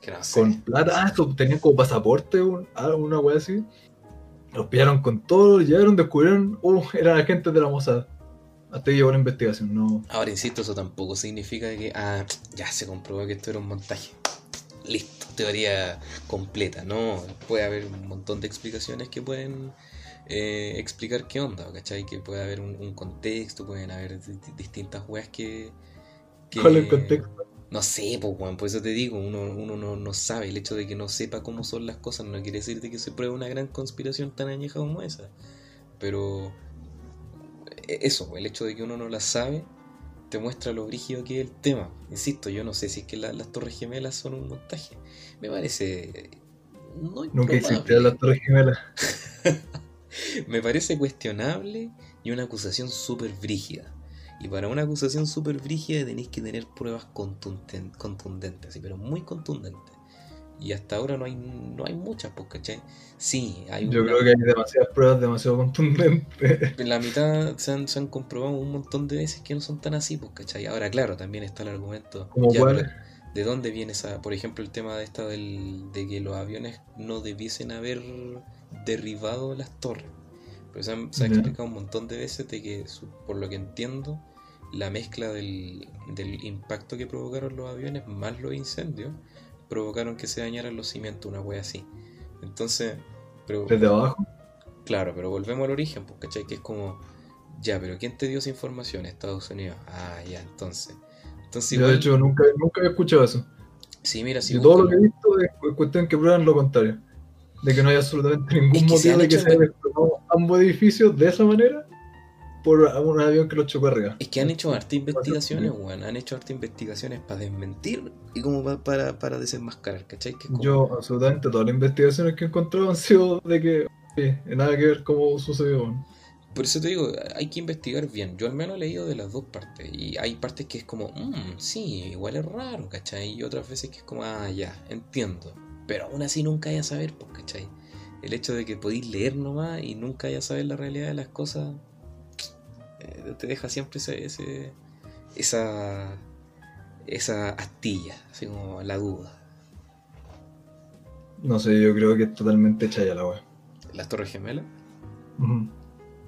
B: Que no sé.
A: con plata. Ah, esto tenían como pasaporte, un- ah, una weá así. Los pillaron con todo, los llegaron, descubrieron, uh, eran agentes de la Mossad. Hasta ahí llegó la investigación, no.
B: Ahora, insisto, eso tampoco significa que. Ah, ya se comprobó que esto era un montaje. Listo, teoría completa, ¿no? Puede haber un montón de explicaciones que pueden eh, explicar qué onda, ¿cachai? Que puede haber un, un contexto, pueden haber di- di- distintas weas que. que-
A: ¿Cuál es el contexto?
B: No sé, pues, weón, por eso te digo, uno, uno no, no sabe. El hecho de que no sepa cómo son las cosas no quiere decir de que se pruebe una gran conspiración tan añeja como esa. Pero e- eso, el hecho de que uno no la sabe te muestra lo brígido que es el tema. Insisto, yo no sé si es que la- las Torres Gemelas son un montaje. Me parece no
A: Nunca existieron las Torres Gemelas.
B: Me parece cuestionable y una acusación súper brígida. Y para una acusación súper brígida tenéis que tener pruebas contundent- contundentes, sí, pero muy contundentes. Y hasta ahora no hay, no hay muchas, pues, ¿cachai? Sí, hay
A: Yo
B: una-
A: creo que hay demasiadas pruebas demasiado contundentes.
B: En la mitad se han, se han comprobado un montón de veces que no son tan así, pues, ¿cachai? Ahora, claro, también está el argumento. Ya, pero ¿De dónde viene esa, por ejemplo, el tema de esta del, de que los aviones no debiesen haber derribado las torres? Pero se, han- se ha
A: Ya.
B: explicado un montón de veces de que, por lo que entiendo, la mezcla del, del impacto que provocaron los aviones más los incendios provocaron que se dañaran los cimientos, una wea así. Entonces, pero
A: Desde abajo.
B: Claro, pero volvemos al origen, pues, ¿cachai? Que es como, ya, pero ¿quién te dio esa información? Estados Unidos. Ah, ya, entonces. Entonces,
A: Yo
B: igual,
A: de hecho nunca, nunca he escuchado eso.
B: sí, mira, si
A: y todo lo que he visto es cu- cuestión que prueban lo contrario. De que no hay absolutamente ningún
B: Es que se
A: motivo de que se hayan explotado ambos edificios de esa manera por un avión que los chocó arriba.
B: Es que han hecho harta investigaciones, weón. Han hecho harta investigaciones para desmentir y como pa- para, para desenmascarar, ¿cachai? Que como-
A: Yo, absolutamente todas las investigaciones que he encontrado han sido de que oye, nada que ver cómo sucedió. weón.
B: Por eso te digo, hay que investigar bien. Yo al menos he leído de las dos partes. Y hay partes que es como, mmm, sí, igual es raro, ¿cachai? Y otras veces que es como, ah, ya, entiendo. Pero aún así nunca hay a saber, pues, ¿cachai? El hecho de que podéis leer nomás y nunca hay a saber la realidad de las cosas, te deja siempre ese, ese- esa, esa astilla, así como la duda.
A: No sé, yo creo que es totalmente hecha ya la wea.
B: Las Torres Gemelas.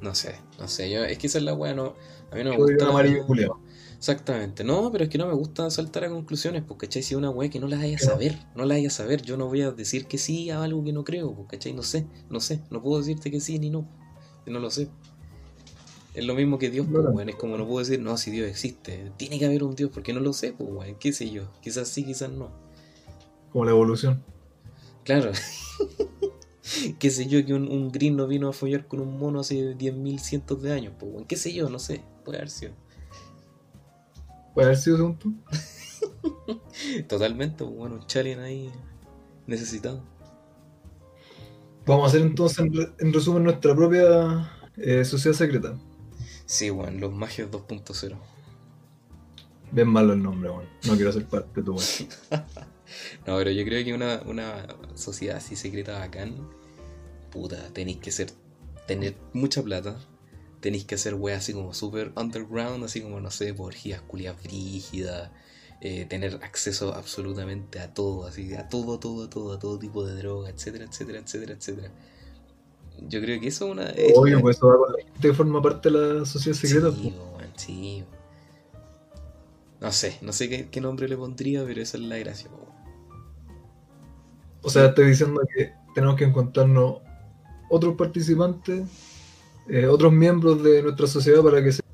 B: No sé, no sé. Yo, es que esa es la weá, no. A mí no me
A: Yo
B: gusta.
A: amarillo.
B: Exactamente. No, pero es que no me gusta saltar a conclusiones, porque ¿cachai? Si una weá que no la vaya a saber, no la vaya a saber. Yo no voy a decir que sí a algo que no creo, porque ¿cachai? No sé, no sé. No puedo decirte que sí ni no. No lo sé. Es lo mismo que Dios, pues,
A: Claro.
B: weón. Es como no puedo decir, no, si Dios existe. Tiene que haber un Dios, porque no lo sé, pues, weón. ¿Qué sé yo? Quizás sí, quizás no.
A: Como la evolución.
B: Claro. qué sé yo, que un, un no vino a follar con un mono hace 10.000 cientos de años, pues, weón. ¿Qué sé yo? No sé. Puede haber sido.
A: ¿Puede haber sido según tú?
B: Totalmente, pues, bueno, un challenge ahí necesitado.
A: Vamos a hacer entonces en, re- en resumen nuestra propia eh, sociedad secreta.
B: Sí, weón, los magios 2.0.
A: Bien malo el nombre, weón. No quiero ser parte de tu weón.
B: No, pero yo creo que una, una sociedad así secreta bacán, puta, tenéis que ser, tener mucha plata, tenéis que hacer weas así como super underground, así como, no sé, por orgías culias brígidas, eh, tener acceso absolutamente a todo, así, a todo, todo, todo, a todo tipo de droga, etcétera, etcétera, etcétera, etcétera. Yo creo que eso es una...
A: Obvio, pues eso va con la gente que forma parte de la sociedad secreta.
B: Sí,
A: pues.
B: sí. No sé, no sé qué, qué nombre le pondría, pero esa es la gracia.
A: O sea, estoy diciendo que tenemos que encontrarnos otros participantes, eh, otros miembros de nuestra sociedad para que sea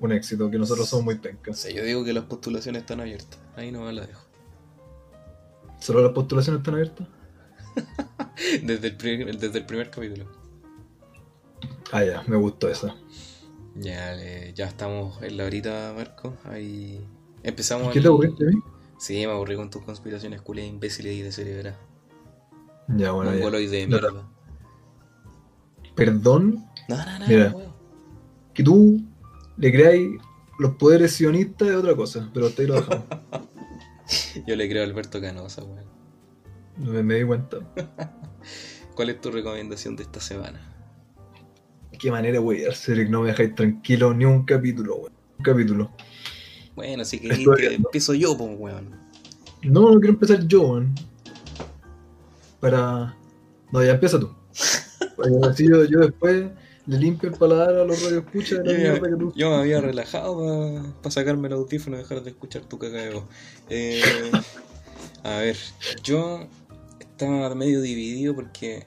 A: un éxito, que nosotros somos muy
B: O
A: pencas.
B: sea, yo digo que las postulaciones están abiertas. Ahí nomás la dejo.
A: ¿Solo las postulaciones están abiertas?
B: Desde el, primer, desde el primer capítulo.
A: Ah, ya, me gustó esa.
B: Ya, eh, ya estamos en la horita, Marco. Ahí empezamos.
A: ¿Qué
B: el-
A: te aburriste mí?
B: Sí, me aburrí con tus conspiraciones culias imbéciles y de cerebra.
A: Ya, bueno, ya.
B: Mongoloide de
A: No,
B: mierda.
A: Perdón
B: No, no, no,
A: Mira. que tú le creáis los poderes sionistas de otra cosa, pero ahí lo dejamos.
B: Yo le creo a Alberto Canosa, weón.
A: Me, me di cuenta.
B: ¿Cuál es tu recomendación de esta semana?
A: Qué manera, wey, Arceric, no me dejáis tranquilo ni un capítulo, wey. Un capítulo.
B: Bueno, queréis que empiezo yo, pues, weón.
A: No, no quiero empezar yo, weón. Para. No, ya empieza tú. Para así yo, yo después le limpio el paladar a los radioescuchas de la
B: Yo,
A: mierda que tú.
B: yo me había relajado para sacarme el audífono y dejar de escuchar tu cagadeo. Eh, a ver, yo estaba medio dividido porque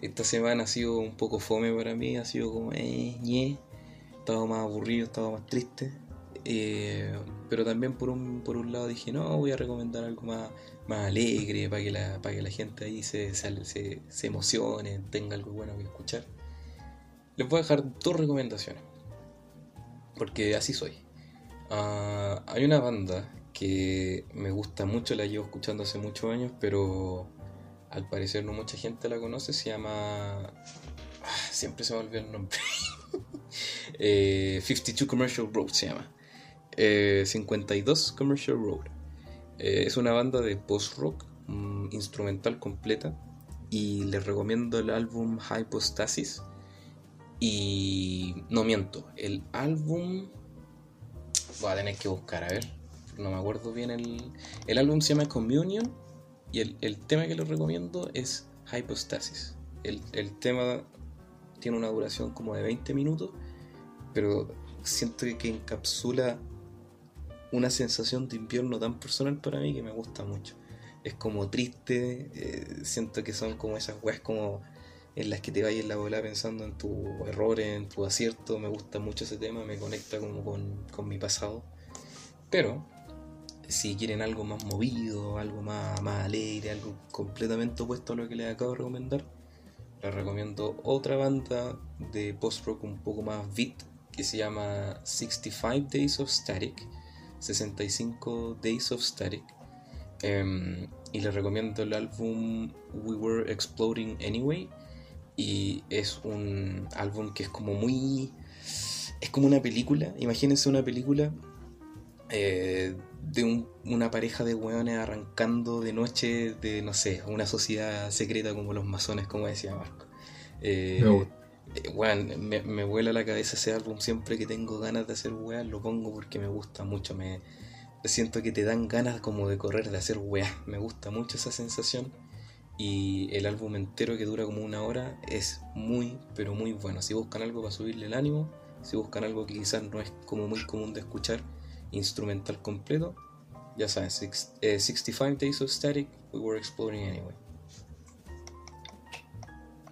B: esta semana ha sido un poco fome para mí, ha sido como eh, ñe. Más aburrido, estaba más triste. Eh, pero también por un, por un lado dije, no, voy a recomendar algo más, más alegre para que, la, para que la gente ahí se, se, se, se emocione, tenga algo bueno que escuchar. Les voy a dejar dos recomendaciones. Porque así soy. Ah, hay una banda que me gusta mucho, la llevo escuchando hace muchos años, pero al parecer no mucha gente la conoce. Se llama. Ah, siempre se me olvida el nombre. Eh, 52 Commercial Road se llama. Eh, 52 Commercial Road. Eh, es una banda de post-rock mm, instrumental completa. Y les recomiendo el álbum Hypostasis. Y no miento, el álbum. Voy a tener que buscar, a ver. No me acuerdo bien el. El álbum se llama Communion. Y el, el tema que les recomiendo es Hypostasis. El, el tema tiene una duración como de 20 minutos. Pero siento que encapsula una sensación de invierno tan personal para mí que me gusta mucho. Es como triste, eh, siento que son como esas weas como en las que te vayas la bola pensando en tus errores, en tu acierto. Me gusta mucho ese tema, me conecta como con, con mi pasado. Pero, si quieren algo más movido, algo más, más alegre, algo completamente opuesto a lo que les acabo de recomendar, les recomiendo otra banda de post-rock un poco más beat que se llama 65 Days of Static. 65 Days of Static. Em, y les recomiendo el álbum We Were Exploding Anyway. Y es un álbum que es como muy. Es como una película. Imagínense una película eh, de un- una pareja de hueones arrancando de noche de, no sé, una sociedad secreta como los masones, como decía Marco. Eh,
A: Me gusta.
B: eh, me, me vuela la cabeza ese álbum siempre que tengo ganas de hacer weas, lo pongo porque me gusta mucho. Me siento que te dan ganas como de correr, de hacer weas. Me gusta mucho esa sensación. Y el álbum entero que dura como una hora es muy, pero muy bueno. Si buscan algo para subirle el ánimo, si buscan algo que quizás no es como muy común de escuchar, instrumental completo, ya saben, six- eh, 65 Days of Static, We Were Exploding Anyway.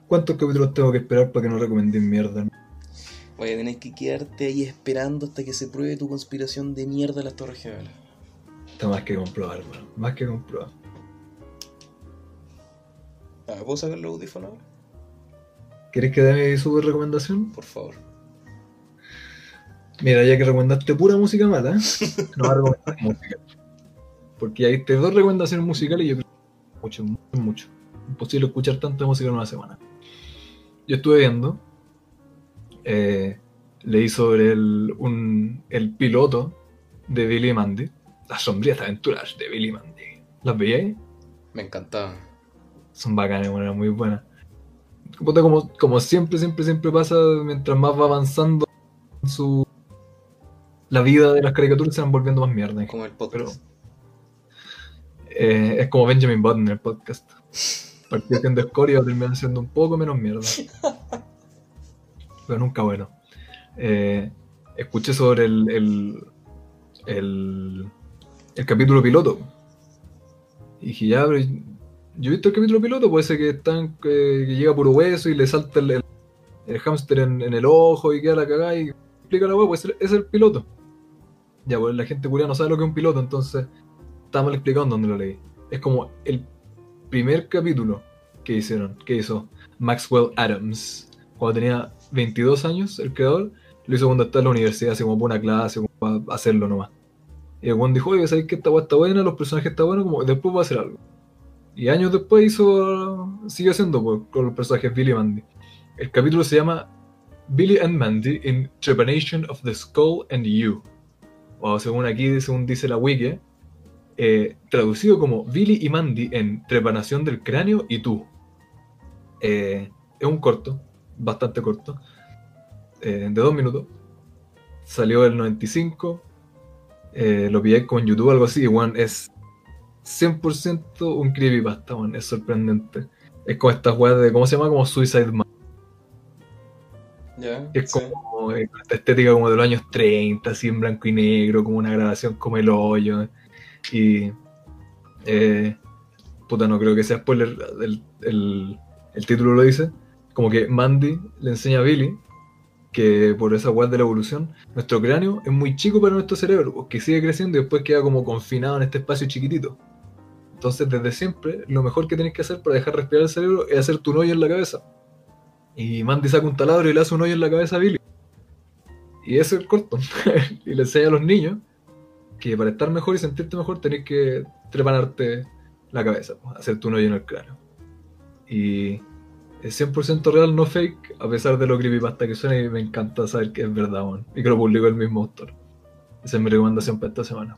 A: ¿Cuántos capítulos tengo que esperar para que no recomienden mierda?
B: Voy a tener que quedarte ahí esperando hasta que se pruebe tu conspiración de mierda de las Torres Gemelas.
A: Está más que comprobar. Más que comprobar.
B: Ah, ¿Puedo sacar los audífonos ahora?
A: ¿Querés que dé mi super recomendación?
B: Por favor.
A: Mira, ya que recomendaste pura música mala, no va a recomendar música. Porque te dos recomendaciones musicales y yo creo que mucho, mucho, mucho. Imposible escuchar tanta música en una semana. Yo estuve viendo, eh, leí sobre el, un, el piloto de Billy Mandy, las sombrías aventuras de Billy Mandy. ¿Las veíais?
B: Me encantaba.
A: Son bacanas, bueno, eran muy buenas. Como, como siempre, siempre, siempre pasa, mientras más va avanzando su la vida de las caricaturas se van volviendo más mierda.
B: Como el podcast.
A: Eh, es como Benjamin Button en el podcast. Partió siendo escoria y siendo un poco menos mierda. Pero nunca bueno. Eh, escuché sobre el, el, el, el capítulo piloto. Y dije, ya, pero yo he visto el capítulo piloto, puede ser que están que, que llega puro hueso y le salta el, el, el hámster en, en el ojo y queda la cagada y explica la hueá, pues ese es el piloto. Ya, pues la gente curia no sabe lo que es un piloto, entonces está mal explicado en donde lo leí. Es como el primer capítulo que hicieron, que hizo Maxwell Adams. Cuando tenía 22 años, el creador, lo hizo cuando estaba en la universidad, así como para una clase, como para hacerlo nomás. Y el dijo, oye, ¿sabes que esta weá está buena? Los personajes están buenos, como después va a hacer algo. Y años después hizo, sigue haciendo pues, con los personajes Billy y Mandy. El capítulo se llama Billy and Mandy in Trepanation of the Skull and You. O según aquí, según dice la wiki, eh, traducido como Billy y Mandy en Trepanación del Cráneo y tú. Eh, es un corto, bastante corto, eh, de dos minutos. Salió el 95. eh, lo pillé como en YouTube, algo así. Bueno, es 100% un creepypasta, bueno, es sorprendente. Es como estas weas de, ¿cómo se llama? Como Suicide Man. Es
B: sí.
A: como eh, esta estética como de los años 30, así en blanco y negro, como una grabación como el hoyo. Y. Eh, puta, no creo que sea spoiler. El, el- el título lo dice. Como que Mandy le enseña a Billy que por esa web de la evolución, nuestro cráneo es muy chico para nuestro cerebro, que sigue creciendo y después queda como confinado en este espacio chiquitito. Entonces, desde siempre, lo mejor que tienes que hacer para dejar respirar el cerebro es hacer tu hoyo en la cabeza. Y Mandy saca un taladro y le hace un hoyo en la cabeza a Billy. Y ese es el corto. y le enseña a los niños que para estar mejor y sentirte mejor tenés que trepanarte la cabeza, pues, hacerte un hoyo en el cráneo. Y es 100% real, no fake, a pesar de lo creepypasta que suena y me encanta saber que es verdad, weón, y que lo publicó el mismo autor. Esa es mi recomendación para esta semana.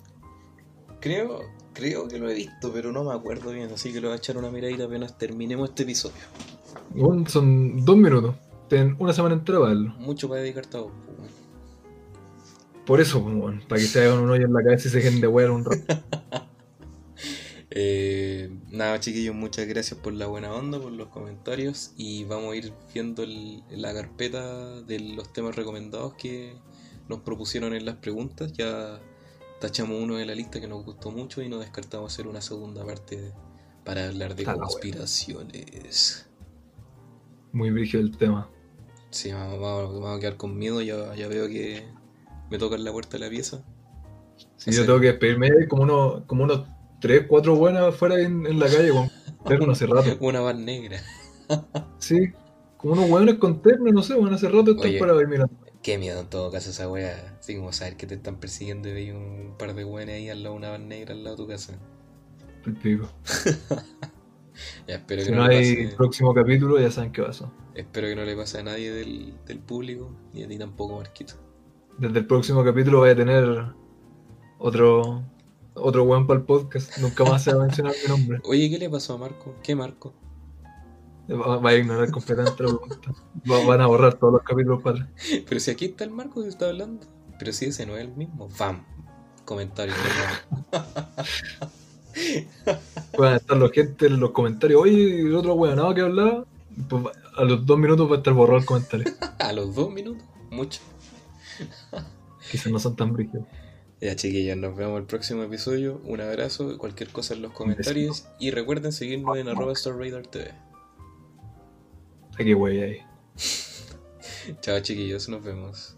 B: Creo, creo que lo he visto, pero no me acuerdo bien, así que le voy a echar una miradita apenas terminemos este episodio.
A: Son dos minutos. Ten una semana entera para verlo.
B: Mucho para dedicarte a vos. pues.
A: Por eso, pues, para que se hagan un hoyo en la cabeza y se dejen de wear un rato.
B: Eh, nada, chiquillos, muchas gracias por la buena onda, por los comentarios. Y vamos a ir viendo el- la carpeta de los temas recomendados que nos propusieron en las preguntas. Ya tachamos uno de la lista que nos gustó mucho y nos descartamos hacer una segunda parte para hablar de
A: Está
B: conspiraciones.
A: Muy brígido el tema.
B: Sí, vamos, vamos- vamos a quedar con miedo. Ya, ya veo que me tocan la puerta de la pieza.
A: Si yo tengo que despedirme como unos, como unos 3, 4 buenas afuera en, en la calle con terno hace rato.
B: Una van negra.
A: Sí, como unos hueones con terno, no sé, bueno, hace rato están
B: Oye.
A: para ver mirando.
B: Qué miedo en todo caso esa wea. Así como saber que te están persiguiendo y veis un par de weones ahí al lado de una van negra al lado de tu casa.
A: El pico.
B: Ya, espero
A: Si
B: que
A: no hay
B: pase.
A: próximo capítulo, ya saben qué pasó.
B: Espero que no le pase a nadie del, del público, ni a ti tampoco, Marquito.
A: Desde el próximo capítulo vaya a tener otro otro weón para el podcast. Nunca más se va a mencionar mi nombre.
B: Oye, ¿qué le pasó a Marco? ¿Qué Marco?
A: Va, va a ignorar completamente la pregunta. Va- van a borrar todos los capítulos para.
B: Pero si aquí está el Marco que está hablando. Pero si ese no es el mismo. ¡Fam! Comentario. ¿no?
A: Pueden estar los gente en los comentarios, oye, el otro weonado que hablaba, pues a los dos minutos va a estar borrado el comentario.
B: A los dos minutos, mucho.
A: Quizás no son tan brígidos.
B: Ya chiquillos, nos vemos el próximo episodio. Un abrazo, cualquier cosa en los comentarios. Y recuerden seguirnos en arroba Star Radar TV.
A: Aquí wey ahí.
B: Chao chiquillos, nos vemos.